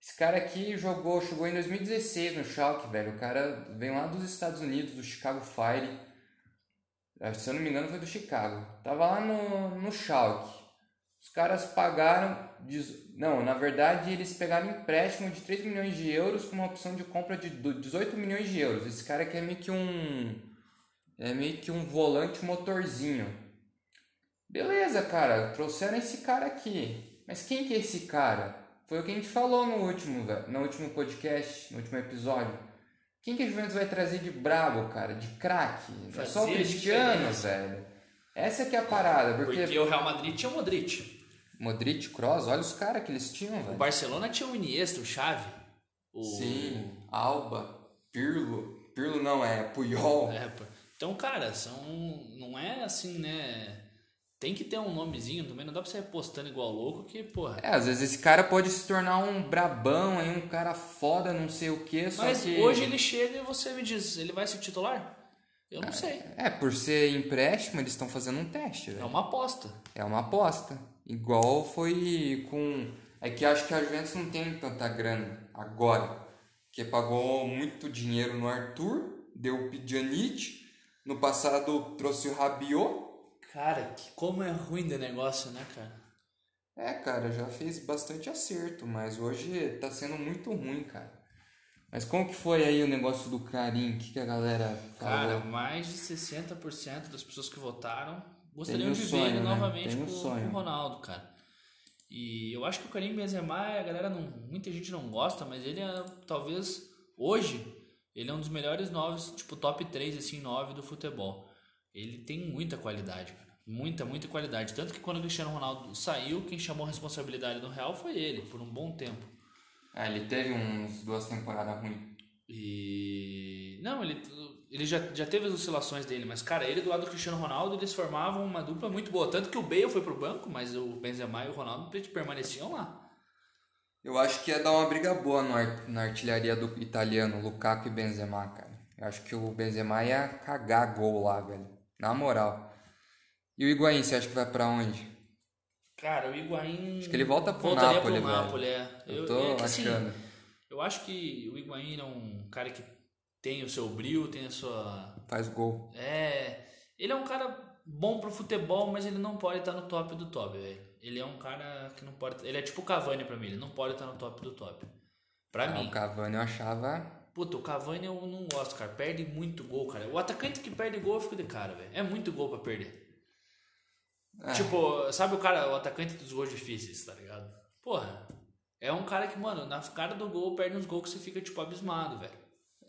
A: Esse cara aqui jogou, chegou em 2016 no Schalke, velho. O cara vem lá dos Estados Unidos, do Chicago Fire. Eh, Se eu não me engano, foi do Chicago. Tava lá no, no Schalke. Os caras pagaram. Não, na verdade, eles pegaram empréstimo de 3 milhões de euros com uma opção de compra de do- 18 milhões de euros. Esse cara aqui é meio que um. É meio que um volante motorzinho. Beleza, cara, trouxeram esse cara aqui. Mas quem que é esse cara? Foi o que a gente falou no último, velho, no último podcast, no último episódio. Quem que a Juventus vai trazer de brabo, cara? De craque? É só o Cristiano, velho. Essa que é a parada, porque,
B: Porque o Real Madrid tinha o Modric.
A: Modric, Kroos, olha os caras que eles tinham,
B: O
A: velho.
B: Barcelona tinha o Iniesta, o Xavi. O...
A: Sim, Alba, Pirlo. Pirlo não, é Puyol.
B: É, pô. Então, cara, são. Não é assim, né? Tem que ter um nomezinho também, não dá pra você ir postando igual louco que, porra.
A: É, às vezes esse cara pode se tornar um brabão aí, um cara foda, não sei o que, só
B: Mas
A: que...
B: hoje ele chega e você me diz, ele vai ser titular? Eu não sei.
A: É, por ser empréstimo, eles estão fazendo um teste,
B: É
A: velho.
B: uma aposta.
A: É uma aposta. Igual foi com... É que acho que a Juventus não tem tanta grana agora. Porque pagou muito dinheiro no Arthur, deu o Pjanic, no passado trouxe o Rabiot.
B: Cara, que como é ruim de negócio, né, cara?
A: É, cara, já fez bastante acerto, mas hoje tá sendo muito ruim, cara. Mas como que foi aí o negócio do Karim? O que, que a galera
B: Cara,
A: falou?
B: mais de 60% das pessoas que votaram gostariam
A: um
B: de ver ele
A: né?
B: novamente
A: um
B: com,
A: sonho.
B: com o Ronaldo, cara. E eu acho que o Karim Benzema, a galera não, muita gente não gosta, mas ele é talvez hoje ele é um dos melhores noves, tipo top 3 assim, 9 do futebol. Ele tem muita qualidade, cara. Muita, muita qualidade. Tanto que quando o Cristiano Ronaldo saiu, quem chamou a responsabilidade no Real foi ele, por um bom tempo.
A: Ah, ele teve uns duas temporadas ruins.
B: E. Não, ele, ele já, já teve as oscilações dele, mas, cara, ele do lado do Cristiano Ronaldo, eles formavam uma dupla muito boa. Tanto que o Bale foi pro banco, mas o Benzema e o Ronaldo permaneciam lá.
A: Eu acho que ia dar uma briga boa no ar- na artilharia do italiano, Lukaku e Benzema, cara. Eu acho que o Benzema ia cagar gol lá, velho. Na moral. E o Higuaín, você acha que vai pra onde?
B: Cara, o Higuaín.
A: Acho que ele volta pro
B: voltaria
A: Napoli,
B: pro
A: velho.
B: Napoli, é.
A: Eu tô
B: é que, assim,
A: achando.
B: eu acho que o Higuaín é um cara que tem o seu brilho, tem a sua.
A: Faz gol.
B: É. Ele é um cara bom pro futebol, mas ele não pode estar no top do top, velho. Ele é um cara que não pode. Ele é tipo o Cavani pra mim, ele não pode estar no top do top. Pra
A: Ah,
B: mim.
A: o Cavani eu achava...
B: Puta, o Cavani eu não gosto, cara. Perde muito gol, cara. O atacante que perde gol eu fico de cara, velho. É muito gol pra perder.
A: É.
B: Tipo, sabe o cara, o atacante dos gols difíceis, tá ligado? Porra. É um cara que, mano, na cara do gol perde uns gols que você fica, tipo, abismado, velho.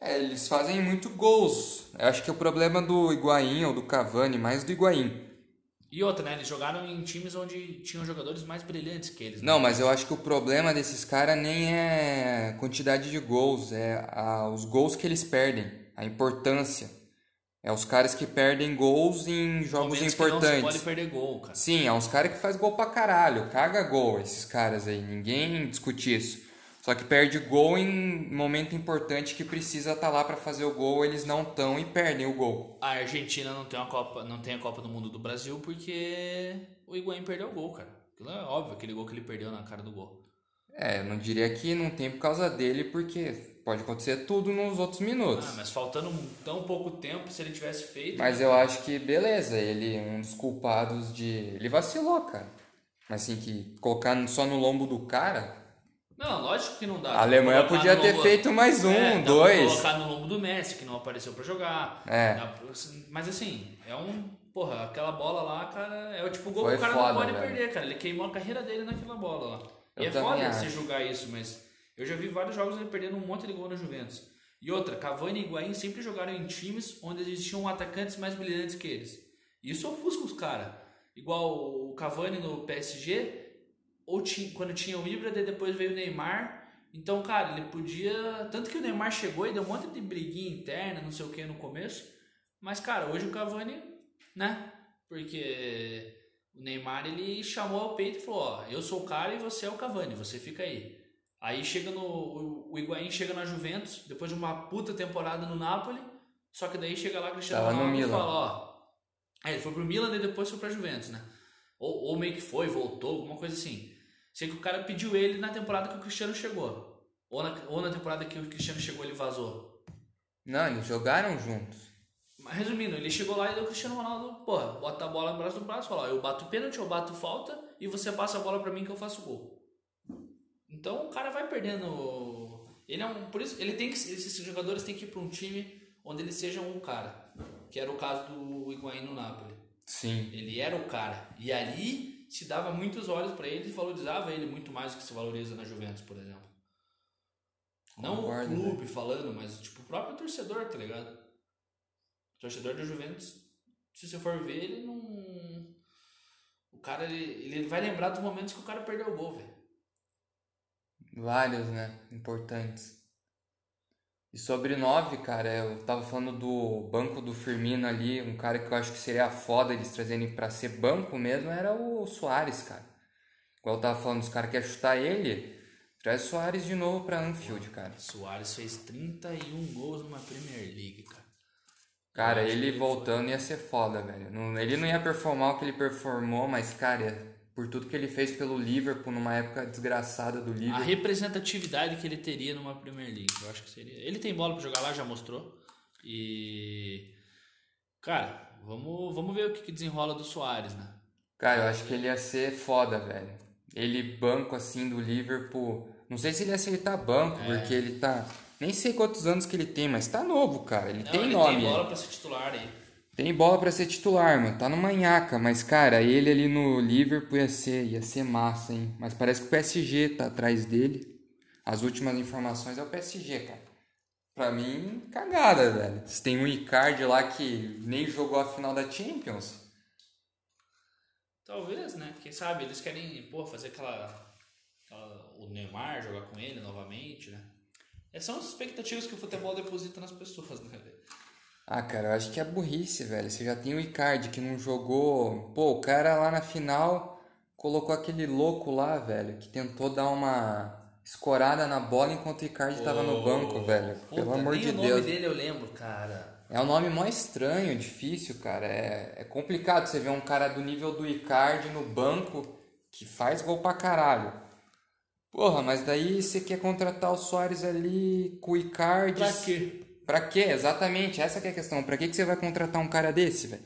A: É, eles fazem muito gols. Eu acho que é o problema do Higuaín ou do Cavani, mais do Higuaín.
B: E outra, né? Eles jogaram em times onde tinham jogadores mais brilhantes que eles. né?
A: Não, mas eu acho que o problema desses caras nem é quantidade de gols, é a- os gols que eles perdem, a importância. É os caras que perdem gols em jogos
B: Momentos que não
A: importantes.
B: pode perder gol, cara.
A: Sim, é uns caras que faz gol pra caralho, caga gol esses caras aí, ninguém discute isso. Só que perde gol em momento importante que precisa estar lá pra fazer o gol, eles não estão e perdem o gol.
B: A Argentina não tem, uma Copa, não tem a Copa do Mundo do Brasil porque o Higuaín perdeu o gol, cara. Aquilo é óbvio, aquele gol que ele perdeu na cara do gol.
A: É, eu não diria que não tem por causa dele, porque pode acontecer tudo nos outros minutos.
B: Ah, mas faltando tão pouco tempo, se ele tivesse feito...
A: Mas eu acho que beleza, ele é um dos culpados de. Ele vacilou, cara. Mas assim, que colocar só no lombo do cara.
B: Não, lógico que não dá.
A: A Alemanha podia ter
B: lombo-
A: feito mais um,
B: É, dá pra
A: dois.
B: colocar no lombo do Messi, que não apareceu pra jogar.
A: É.
B: Mas assim, é um... Porra, aquela bola lá, cara, é o tipo gol
A: Foi
B: que o cara
A: foda,
B: não pode
A: velho.
B: perder, cara. Ele queimou a carreira dele naquela bola lá.
A: Eu
B: e é foda
A: acho.
B: você julgar isso, mas eu já vi vários jogos ele perdendo um monte de gol na Juventus. E outra, Cavani e Higuaín sempre jogaram em times onde existiam atacantes mais brilhantes que eles. Isso ofusca os caras. Igual o Cavani no PSG, ou ti- quando tinha o Ibra, depois veio o Neymar. Então, cara, ele podia. Tanto que o Neymar chegou e deu um monte de briguinha interna, não sei o que no começo. Mas, cara, hoje o Cavani, né? Porque o Neymar ele chamou ao peito e falou: Ó, eu sou o cara e você é o Cavani, você fica aí. Aí chega no. o- Higuaín chega na Juventus, depois de uma puta temporada no Napoli. Só que daí chega lá Cristiano
A: Tava
B: Ronaldo e fala: Ó. Aí ele foi pro Milan e depois foi pra Juventus, né? Ou, ou meio que foi, voltou, alguma coisa assim. Sei que o cara pediu ele na temporada que o Cristiano chegou. Ou na, ou na temporada que o Cristiano chegou ele vazou.
A: Não, eles jogaram juntos.
B: Mas resumindo, ele chegou lá e deu o Cristiano Ronaldo, porra, bota a bola no braço do braço, fala, ó, eu bato pênalti, eu bato falta e você passa a bola pra mim que eu faço gol. Então o cara vai perdendo. Ele é um. Por isso, ele tem que. Esses jogadores têm que ir pra um time onde eles sejam um cara. Que era o caso do Higuaín no Napoli.
A: Sim.
B: Ele era o cara. E ali se dava muitos olhos pra ele e valorizava ele muito mais do que se valoriza na Juventus, por exemplo. Não
A: Concordo,
B: o clube falando, mas tipo o próprio torcedor, tá ligado? O torcedor da Juventus, se você for ver, ele não. O cara, ele, ele vai lembrar dos momentos que o cara perdeu o gol, velho.
A: Vários, né? Importantes. E sobre nove, cara, eu tava falando do banco do Firmino ali, um cara que eu acho que seria foda eles trazerem pra ser banco mesmo, era o Soares, cara. Igual eu tava falando, os caras querem chutar ele, traz Soares de novo pra Anfield, cara.
B: Soares fez 31 gols numa Premier League, cara.
A: Cara, ele voltando ia ser foda, velho. Ele não ia performar o que ele performou, mas, cara, por tudo que ele fez pelo Liverpool numa época desgraçada do
B: A
A: Liverpool.
B: representatividade que ele teria numa Premier League, eu acho que seria. Ele tem bola pra jogar lá, já mostrou. E. Cara, vamos, vamos ver o que, que desenrola do Soares, né?
A: Cara, eu acho que ele ia ser foda, velho. Ele banco assim do Liverpool. Não sei se ele ia aceitar banco,
B: É.
A: porque ele tá. Nem sei quantos anos que ele tem, mas tá novo, cara. Ele
B: Não,
A: tem
B: ele
A: nome.
B: tem bola pra ser titular aí.
A: Tem bola pra ser titular, mano. Tá no manhaca, mas cara, ele ali no Liverpool ia ser, ia ser massa, hein? Mas parece que o PSG tá atrás dele. As últimas informações é o PSG, cara. Pra mim, cagada, velho. Se tem um Icardi lá que nem jogou a final da Champions.
B: Talvez, né? Quem sabe eles querem, pô, fazer aquela, aquela- O Neymar jogar com ele novamente, né? Essas são as expectativas que o futebol deposita nas pessoas, né, velho?
A: Ah, cara, eu acho que é burrice, velho. Você já tem o Icardi que não jogou. Pô, o cara lá na final colocou aquele louco lá, velho, que tentou dar uma escorada na bola enquanto o Icardi tava no banco, velho. Pelo
B: Puta,
A: amor
B: nem
A: de
B: o nome
A: Deus.
B: dele eu lembro, cara.
A: É um nome mó estranho, difícil, cara. É, é complicado você ver um cara do nível do Icardi no banco que faz gol pra caralho. Porra, mas daí você quer contratar o Soares ali com o Icardi.
B: Pra quê?
A: Pra quê? Exatamente, essa é a questão. Pra que, que você vai contratar um cara desse, velho?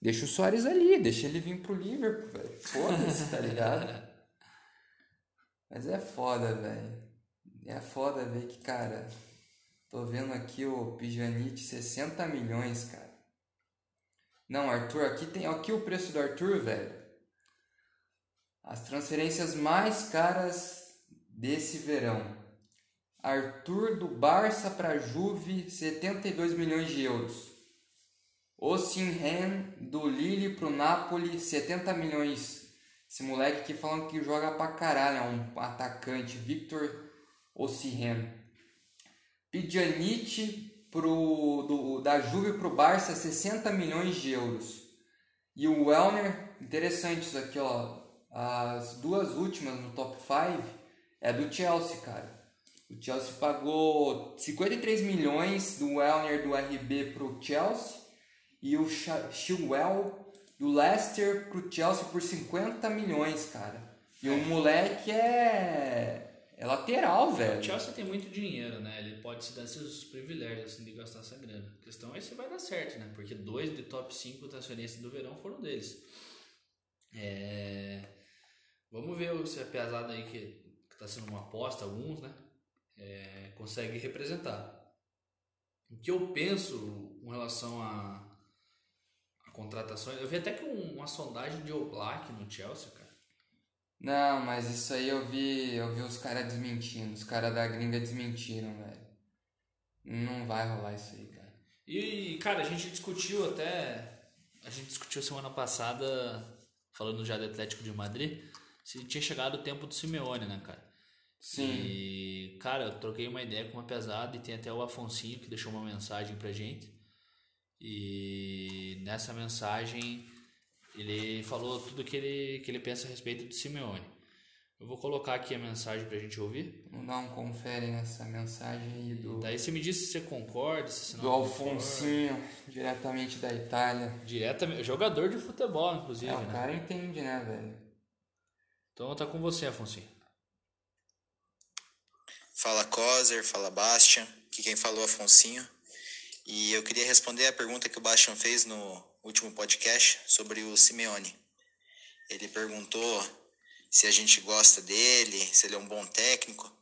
A: Deixa o Soares ali, deixa ele vir pro Liverpool, velho. Foda-se, tá ligado? Mas é foda, velho. É foda ver que, cara. Tô vendo aqui o Pjanic 60 milhões, cara. Não, Arthur, aqui tem aqui o preço do Arthur, velho. As transferências mais caras desse verão. Arthur do Barça para Juve, 72 milhões de euros. Osimhen do Lille pro Napoli, 70 milhões. Esse moleque aqui falando que joga pra caralho, é um atacante, Victor Osimhen. Pjanic pro, do, da Juve pro Barça, 60 milhões de euros. E o Wellner, interessante isso aqui, ó. As duas últimas no top 5 é do Chelsea, cara. O Chelsea pagou 53 milhões do Wellner do RB pro Chelsea e o Chilwell do Leicester pro Chelsea por 50 milhões, cara. E o moleque é, é lateral, velho.
B: O Chelsea tem muito dinheiro, né? Ele pode se dar esses privilégios assim, de gastar essa grana. A questão é se vai dar certo, né? Porque dois de top 5 transferências do verão foram deles. É... Vamos ver se a pesada aí que, está sendo uma aposta, alguns, né? É, consegue representar. O que eu penso com relação a, a contratações, eu vi até que um, uma sondagem de Oblak no Chelsea, cara.
A: Não, mas isso aí eu vi, eu vi os caras desmentindo, os caras da gringa desmentiram, velho. Não vai rolar isso aí, cara.
B: E, cara, a gente discutiu até, a gente discutiu semana passada, falando já do Atlético de Madrid, se tinha chegado o tempo do Simeone, né, cara?
A: Sim.
B: E, cara, eu troquei uma ideia com uma pesada e tem até o Afonsinho que deixou uma mensagem pra gente. E nessa mensagem ele falou tudo que ele, que ele pensa a respeito do Simeone. Eu vou colocar aqui a mensagem pra gente ouvir.
A: Vamos dar um confere nessa mensagem aí do.
B: Daí você me diz se você concorda, se não
A: Do Alfonsinho, concorda. diretamente da Itália.
B: Diretamente. Jogador de futebol, inclusive. É,
A: o
B: né?
A: cara entende, né, velho?
B: Então tá com você, Afonso.
C: Fala Coser, fala Bastian, aqui quem falou é Afonsinho. E eu queria responder a pergunta que o Bastian fez no último podcast sobre o Simeone. Ele perguntou se a gente gosta dele, se ele é um bom técnico.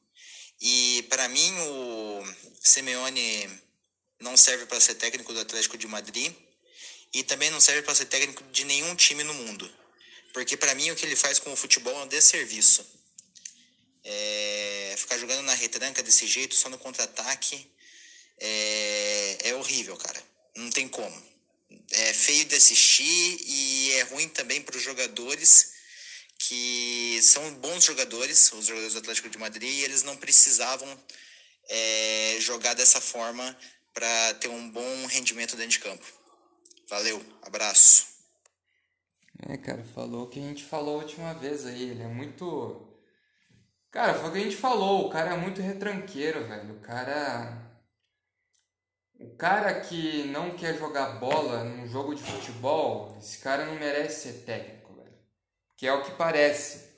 C: E para mim o Simeone não serve para ser técnico do Atlético de Madrid e também não serve para ser técnico de nenhum time no mundo. Porque para mim o que ele faz com o futebol é um desserviço. É, ficar jogando na retranca desse jeito, só no contra-ataque, é, é horrível, cara. Não tem como. É feio de assistir e é ruim também para os jogadores que são bons jogadores, os jogadores do Atlético de Madrid, e eles não precisavam é, jogar dessa forma para ter um bom rendimento dentro de campo. Valeu, abraço.
A: É, cara, falou o que a gente falou a última vez aí. Ele é muito. Cara, foi o que a gente falou. O cara é muito retranqueiro, velho. O cara. O cara que não quer jogar bola num jogo de futebol, esse cara não merece ser técnico, velho. Que é o que parece.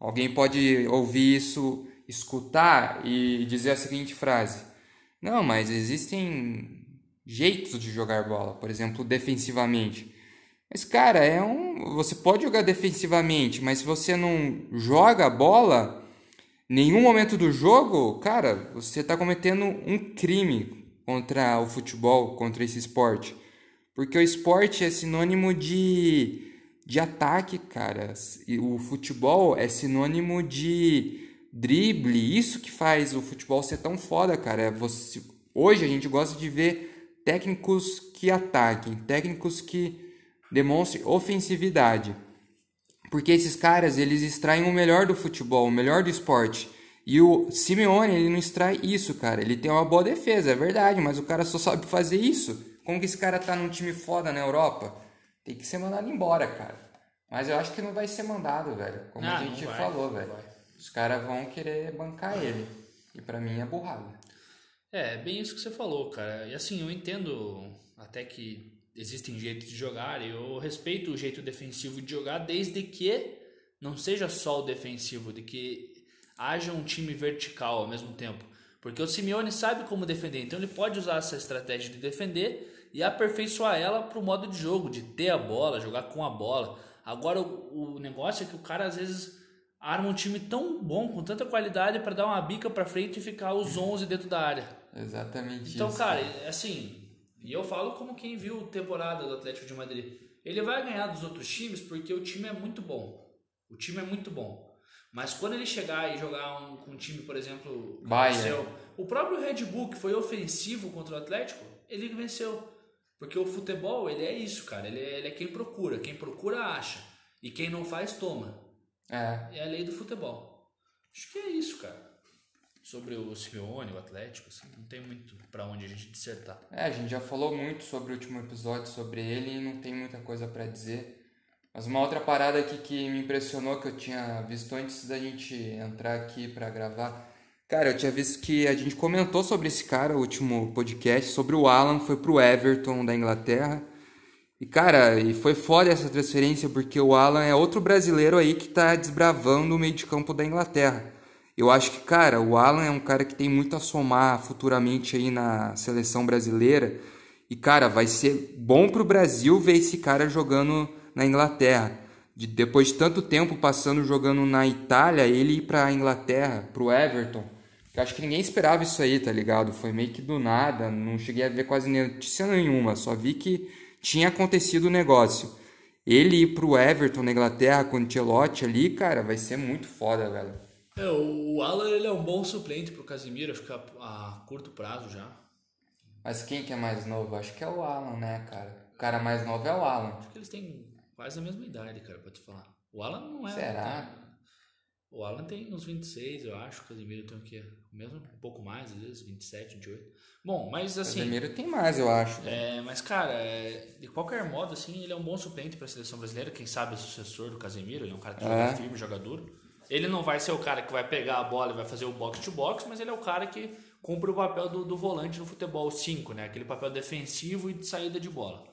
A: Alguém pode ouvir isso, escutar e dizer a seguinte frase: Não, mas existem jeitos de jogar bola, por exemplo, defensivamente. Mas, cara, é um. Você pode jogar defensivamente, mas se você não joga a bola, nenhum momento do jogo, cara, você está cometendo um crime contra o futebol, contra esse esporte. Porque o esporte é sinônimo de, de ataque, cara. E o futebol é sinônimo de drible. Isso que faz o futebol ser tão foda, cara. É você, hoje a gente gosta de ver técnicos que ataquem, técnicos que demonstre ofensividade. Porque esses caras, eles extraem o melhor do futebol, o melhor do esporte. E o Simeone, ele não extrai isso, cara. Ele tem uma boa defesa, é verdade, mas o cara só sabe fazer isso. Como que esse cara tá num time foda na Europa? Tem que ser mandado embora, cara. Mas eu acho que não vai ser mandado, velho. Como a gente falou, velho. Os caras vão querer bancar ele. E para mim é burrada.
B: É, bem isso que você falou, cara. E assim, eu entendo até que existem jeitos de jogar e eu respeito o jeito defensivo de jogar desde que não seja só o defensivo, de que haja um time vertical ao mesmo tempo. Porque o Simeone sabe como defender, então ele pode usar essa estratégia de defender e aperfeiçoar ela para o modo de jogo, de ter a bola, jogar com a bola. Agora o, o negócio é que o cara às vezes arma um time tão bom, com tanta qualidade para dar uma bica para frente e ficar os 11 dentro da área.
A: Exatamente
B: então, isso. Cara, assim, e eu falo como quem viu a temporada do Atlético de Madrid. Ele vai ganhar dos outros times porque o time é muito bom. O time é muito bom. Mas quando ele chegar e jogar um, com um time, por exemplo, venceu, o próprio Red Bull, que foi ofensivo contra o Atlético, ele venceu. Porque o futebol, ele é isso, cara. Ele é, ele é quem procura. Quem procura, acha. E quem não faz, toma.
A: É.
B: É a lei do futebol. Acho que é isso, cara. Sobre o Simeone, o Atlético, assim, não tem muito pra onde a gente dissertar.
A: É, a gente já falou muito sobre o último episódio, sobre ele, e não tem muita coisa pra dizer. Mas uma outra parada aqui que me impressionou, que eu tinha visto antes da gente entrar aqui pra gravar. Cara, eu tinha visto que a gente comentou sobre esse cara, o último podcast, sobre o Alan, foi pro Everton da Inglaterra. E, cara, e foi foda essa transferência, porque o Alan é outro brasileiro aí que tá desbravando o meio de campo da Inglaterra. Eu acho que, cara, o Alan é um cara que tem muito a somar futuramente aí na seleção brasileira. E, cara, vai ser bom pro Brasil ver esse cara jogando na Inglaterra. De, depois de tanto tempo passando jogando na Itália, ele ir pra Inglaterra, pro Everton. Eu acho que ninguém esperava isso aí, tá ligado? Foi meio que do nada, não cheguei a ver quase notícia nenhuma, só vi que tinha acontecido o negócio. Ele ir pro Everton na Inglaterra com o Ancelotti ali, cara, vai ser muito foda, velho.
B: É, o Alan ele é um bom suplente pro Casimiro, acho que a, a curto prazo já.
A: Mas quem que é mais novo? Acho que é o Alan, né, cara? O cara mais novo é o Alan.
B: Acho que eles têm quase a mesma idade, cara, pra te falar. O Alan não é.
A: Será?
B: O Alan tem uns 26, eu acho. O Casimiro tem o quê? Mesmo um pouco mais, às vezes, 27, 28. Bom, mas
A: O
B: assim.
A: Casemiro tem mais, eu acho.
B: É, mas, cara, é, de qualquer modo, assim, ele é um bom suplente para a seleção brasileira. Quem sabe é sucessor do Casemiro. Ele é um cara que joga
A: É.
B: firme, joga duro. Ele não vai ser o cara que vai pegar a bola e vai fazer o box-to-box, mas ele é o cara que cumpre o papel do, do volante no futebol 5, né? Aquele papel defensivo e de saída de bola.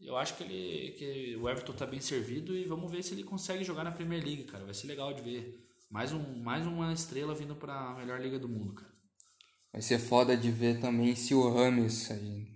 B: Eu acho que, ele, que o Everton tá bem servido e vamos ver se ele consegue jogar na Premier League, cara. Vai ser legal de ver. Mais, um, mais uma estrela vindo para a melhor liga do mundo, cara.
A: Vai ser foda de ver também se o Rames,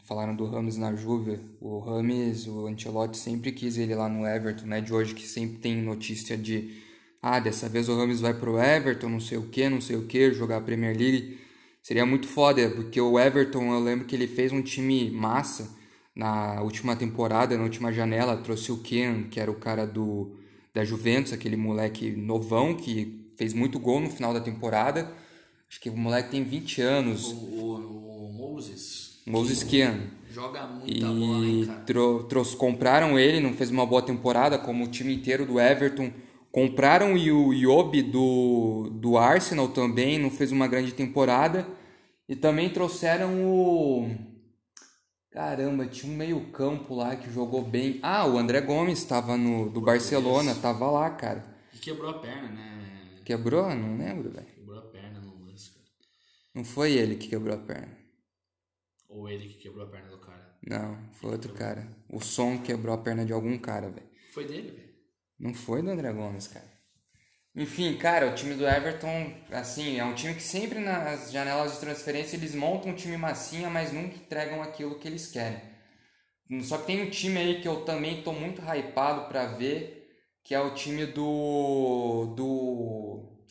A: falaram do Rames na Juve, o Rames, o Ancelotti sempre quis ele lá no Everton, né? De hoje que sempre tem notícia de ah, dessa vez o Rames vai pro Everton, não sei o que, não sei o que, jogar a Premier League. Seria muito foda, porque o Everton, eu lembro que ele fez um time massa na última temporada, na última janela, trouxe o Ken, que era o cara do da Juventus, aquele moleque novão que fez muito gol no final da temporada. Acho que o moleque tem 20 anos.
B: O, o, o Moses
A: Moses Kian.
B: joga muita bola, hein,
A: E
B: cara.
A: tro, trouxe- compraram ele, não fez uma boa temporada, como o time inteiro do Everton. Compraram o Iobi do, do Arsenal também, não fez uma grande temporada. E também trouxeram o. Caramba, tinha um meio-campo lá que jogou bem. Ah, o André Gomes estava no do Barcelona, tava lá, cara.
B: E quebrou a perna, né?
A: Quebrou? Não lembro, velho.
B: Quebrou a perna no lance, cara.
A: Não foi ele que quebrou a perna.
B: Ou ele que quebrou a perna do cara.
A: Não, foi outro cara. O som quebrou a perna de algum cara, velho.
B: Foi dele, velho.
A: Não foi do André Gomes, cara. Enfim, cara, o time do Everton, assim, é um time que sempre nas janelas de transferência eles montam um time massinha, mas nunca entregam aquilo que eles querem. Só que tem um time aí que eu também tô muito hypado pra ver, que é o time do. do.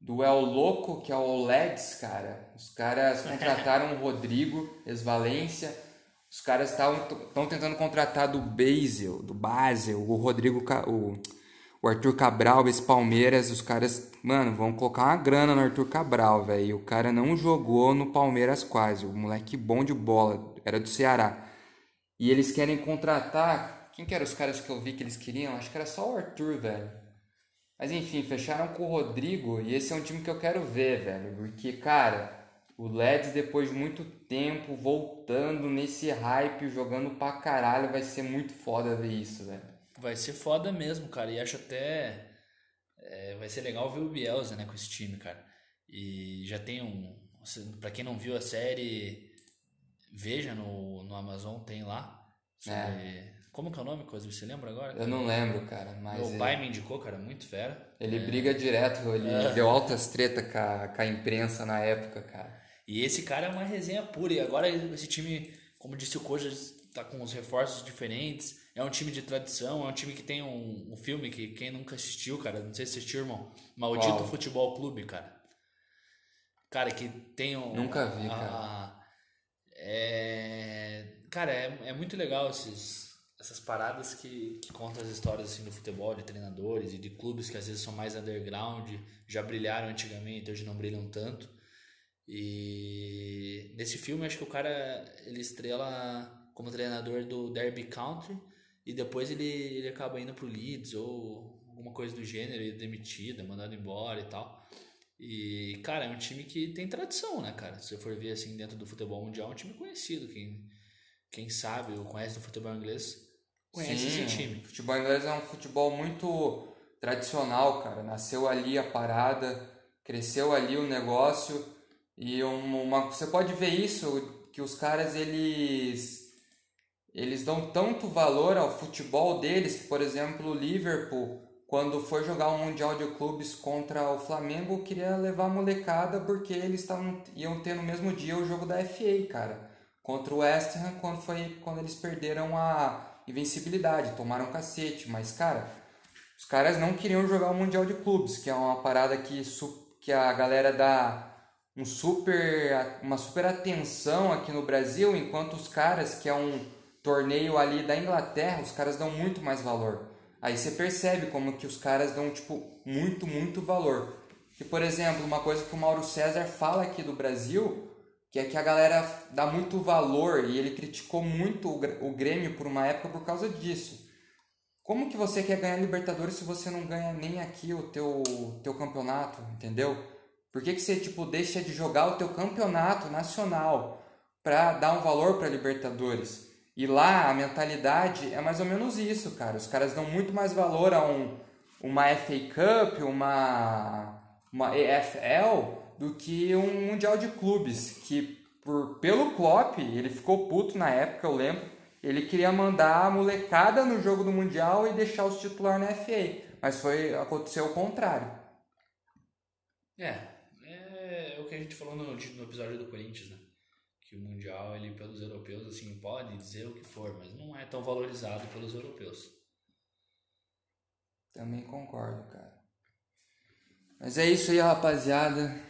A: do El Louco, que é o Leeds, cara. Os caras contrataram o Rodrigo, ex-Valência. Os caras estão tentando contratar do Basel, do Basel, o Rodrigo, o, o Arthur Cabral, esse Palmeiras. Os caras, mano, vão colocar uma grana no Arthur Cabral, velho. O cara não jogou no Palmeiras quase. O moleque bom de bola, era do Ceará. E eles querem contratar. Quem que eram os caras que eu vi que eles queriam? Acho que era só o Arthur, velho. Mas enfim, fecharam com o Rodrigo e esse é um time que eu quero ver, velho. Porque, cara, o Leeds, depois de muito tempo, voltando nesse hype, jogando pra caralho, vai ser muito foda ver isso, velho.
B: Vai ser foda mesmo, cara. E acho até. é, vai ser legal ver o Bielsa, né, com esse time, cara. E já tem um. Pra quem não viu a série, veja no, no Amazon, tem lá. Sobre, Como que é o nome, coisa? Você lembra agora?
A: Eu não lembro, cara, mas
B: Meu
A: ele,
B: pai me indicou, cara, muito fera.
A: ele briga direto, ele deu altas treta com a, com a imprensa na época, cara.
B: E esse cara é uma resenha pura. E agora esse time, como disse o Coja, tá com os reforços diferentes. É um time de tradição, é um time que tem um, um filme que quem nunca assistiu, cara, não sei se assistiu, irmão. Maldito
A: Qual?
B: Futebol Clube, cara. Cara, que tem um.
A: Nunca vi,
B: a-
A: cara.
B: É. Cara, é, é muito legal esses. essas paradas que, que contam as histórias assim do futebol, de treinadores e de clubes que às vezes são mais underground, já brilharam antigamente, hoje não brilham tanto. E nesse filme acho que o cara ele estrela como treinador do Derby Country e depois ele, ele acaba indo pro Leeds ou alguma coisa do gênero, ele é demitido, mandado embora e tal. E, cara, é um time que tem tradição, né, cara? Se você for ver assim dentro do futebol mundial, é um time conhecido. Quem, quem sabe ou conhece o futebol inglês conhece
A: Sim,
B: esse time.
A: O futebol inglês é um futebol muito tradicional, cara. Nasceu ali a parada, cresceu ali o negócio e uma, você pode ver isso que os caras eles eles dão tanto valor ao futebol deles que, por exemplo, o Liverpool quando foi jogar um mundial de clubes contra o Flamengo, queria levar a molecada porque eles tavam, iam ter no mesmo dia o jogo da FA, cara, contra o West Ham quando foi quando eles perderam a invencibilidade, tomaram cacete, mas cara, os caras não queriam jogar o mundial de clubes, que é uma parada que que a galera dá um super uma super atenção aqui no Brasil, enquanto os caras que é um torneio ali da Inglaterra, os caras dão muito mais valor. Aí você percebe como que os caras dão tipo muito, muito valor. Que por exemplo, uma coisa que o Mauro César fala aqui do Brasil, que é que a galera dá muito valor e ele criticou muito o Grêmio por uma época por causa disso. Como que você quer ganhar Libertadores se você não ganha nem aqui o teu, teu campeonato, entendeu? Por que, que você tipo deixa de jogar o teu campeonato nacional para dar um valor para Libertadores? E lá a mentalidade é mais ou menos isso, cara. Os caras dão muito mais valor a um, uma FA Cup, uma, uma EFL, do que um Mundial de Clubes. Que por, pelo Klopp, ele ficou puto na época, eu lembro. Ele queria mandar a molecada no jogo do Mundial e deixar os titulares na FA. Mas foi, aconteceu o contrário.
B: É, que a gente falou no, no episódio do Corinthians, né? que o mundial ele pelos europeus assim pode dizer o que for, mas não é tão valorizado pelos europeus.
A: Também concordo, cara. Mas é isso aí, rapaziada.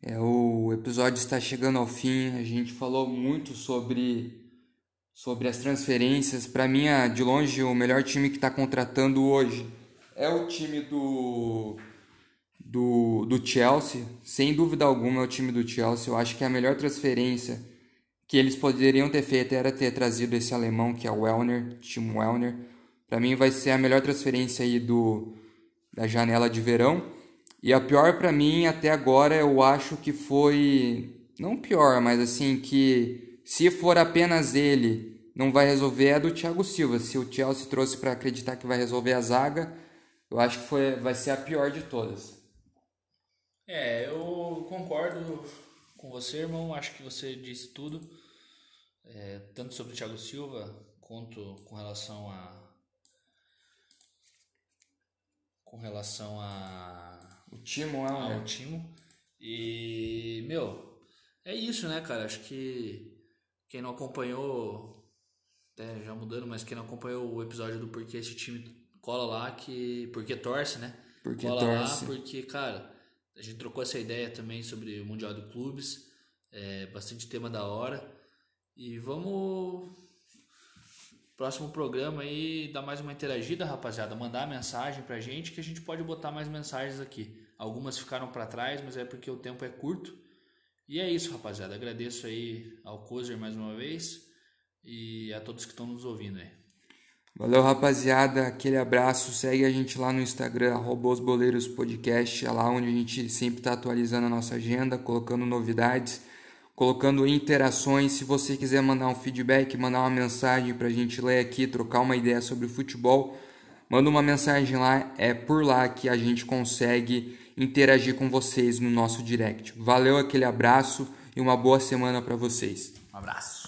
A: É, o episódio está chegando ao fim. A gente falou muito sobre sobre as transferências. Para mim, de longe, o melhor time que está contratando hoje é o time do do, do Chelsea, sem dúvida alguma é o time do Chelsea. Eu acho que a melhor transferência que eles poderiam ter feito era ter trazido esse alemão que é o Wellner, Timo Wellner. Para mim vai ser a melhor transferência aí do da janela de verão. E a pior para mim até agora eu acho que foi não pior, mas assim que se for apenas ele, não vai resolver é do Thiago Silva. Se o Chelsea trouxe para acreditar que vai resolver a zaga, eu acho que foi vai ser a pior de todas.
B: É, eu concordo com você, irmão. Acho que você disse tudo, é, tanto sobre o Thiago Silva quanto com relação a com relação a
A: o Timo, é, ao
B: né? Timo. E meu, é isso, né, cara? Acho que quem não acompanhou, até já mudando, mas quem não acompanhou o episódio do porquê esse time cola lá que porque torce, né?
A: Porque
B: cola
A: torce.
B: lá porque, cara, a gente trocou essa ideia também sobre o Mundial de Clubes, é, bastante tema da hora. E vamos próximo programa aí dar mais uma interagida, rapaziada, mandar mensagem pra gente que a gente pode botar mais mensagens aqui. Algumas ficaram para trás, mas é porque o tempo é curto. E é isso, rapaziada. Agradeço aí ao Kozer mais uma vez e a todos que estão nos ouvindo aí.
A: Valeu, rapaziada. Aquele abraço. Segue a gente lá no Instagram, Boleiros Podcast. É lá onde a gente sempre está atualizando a nossa agenda, colocando novidades, colocando interações. Se você quiser mandar um feedback, mandar uma mensagem para a gente ler aqui, trocar uma ideia sobre futebol, manda uma mensagem lá. É por lá que a gente consegue interagir com vocês no nosso direct. Valeu, aquele abraço e uma boa semana para vocês.
B: Um abraço.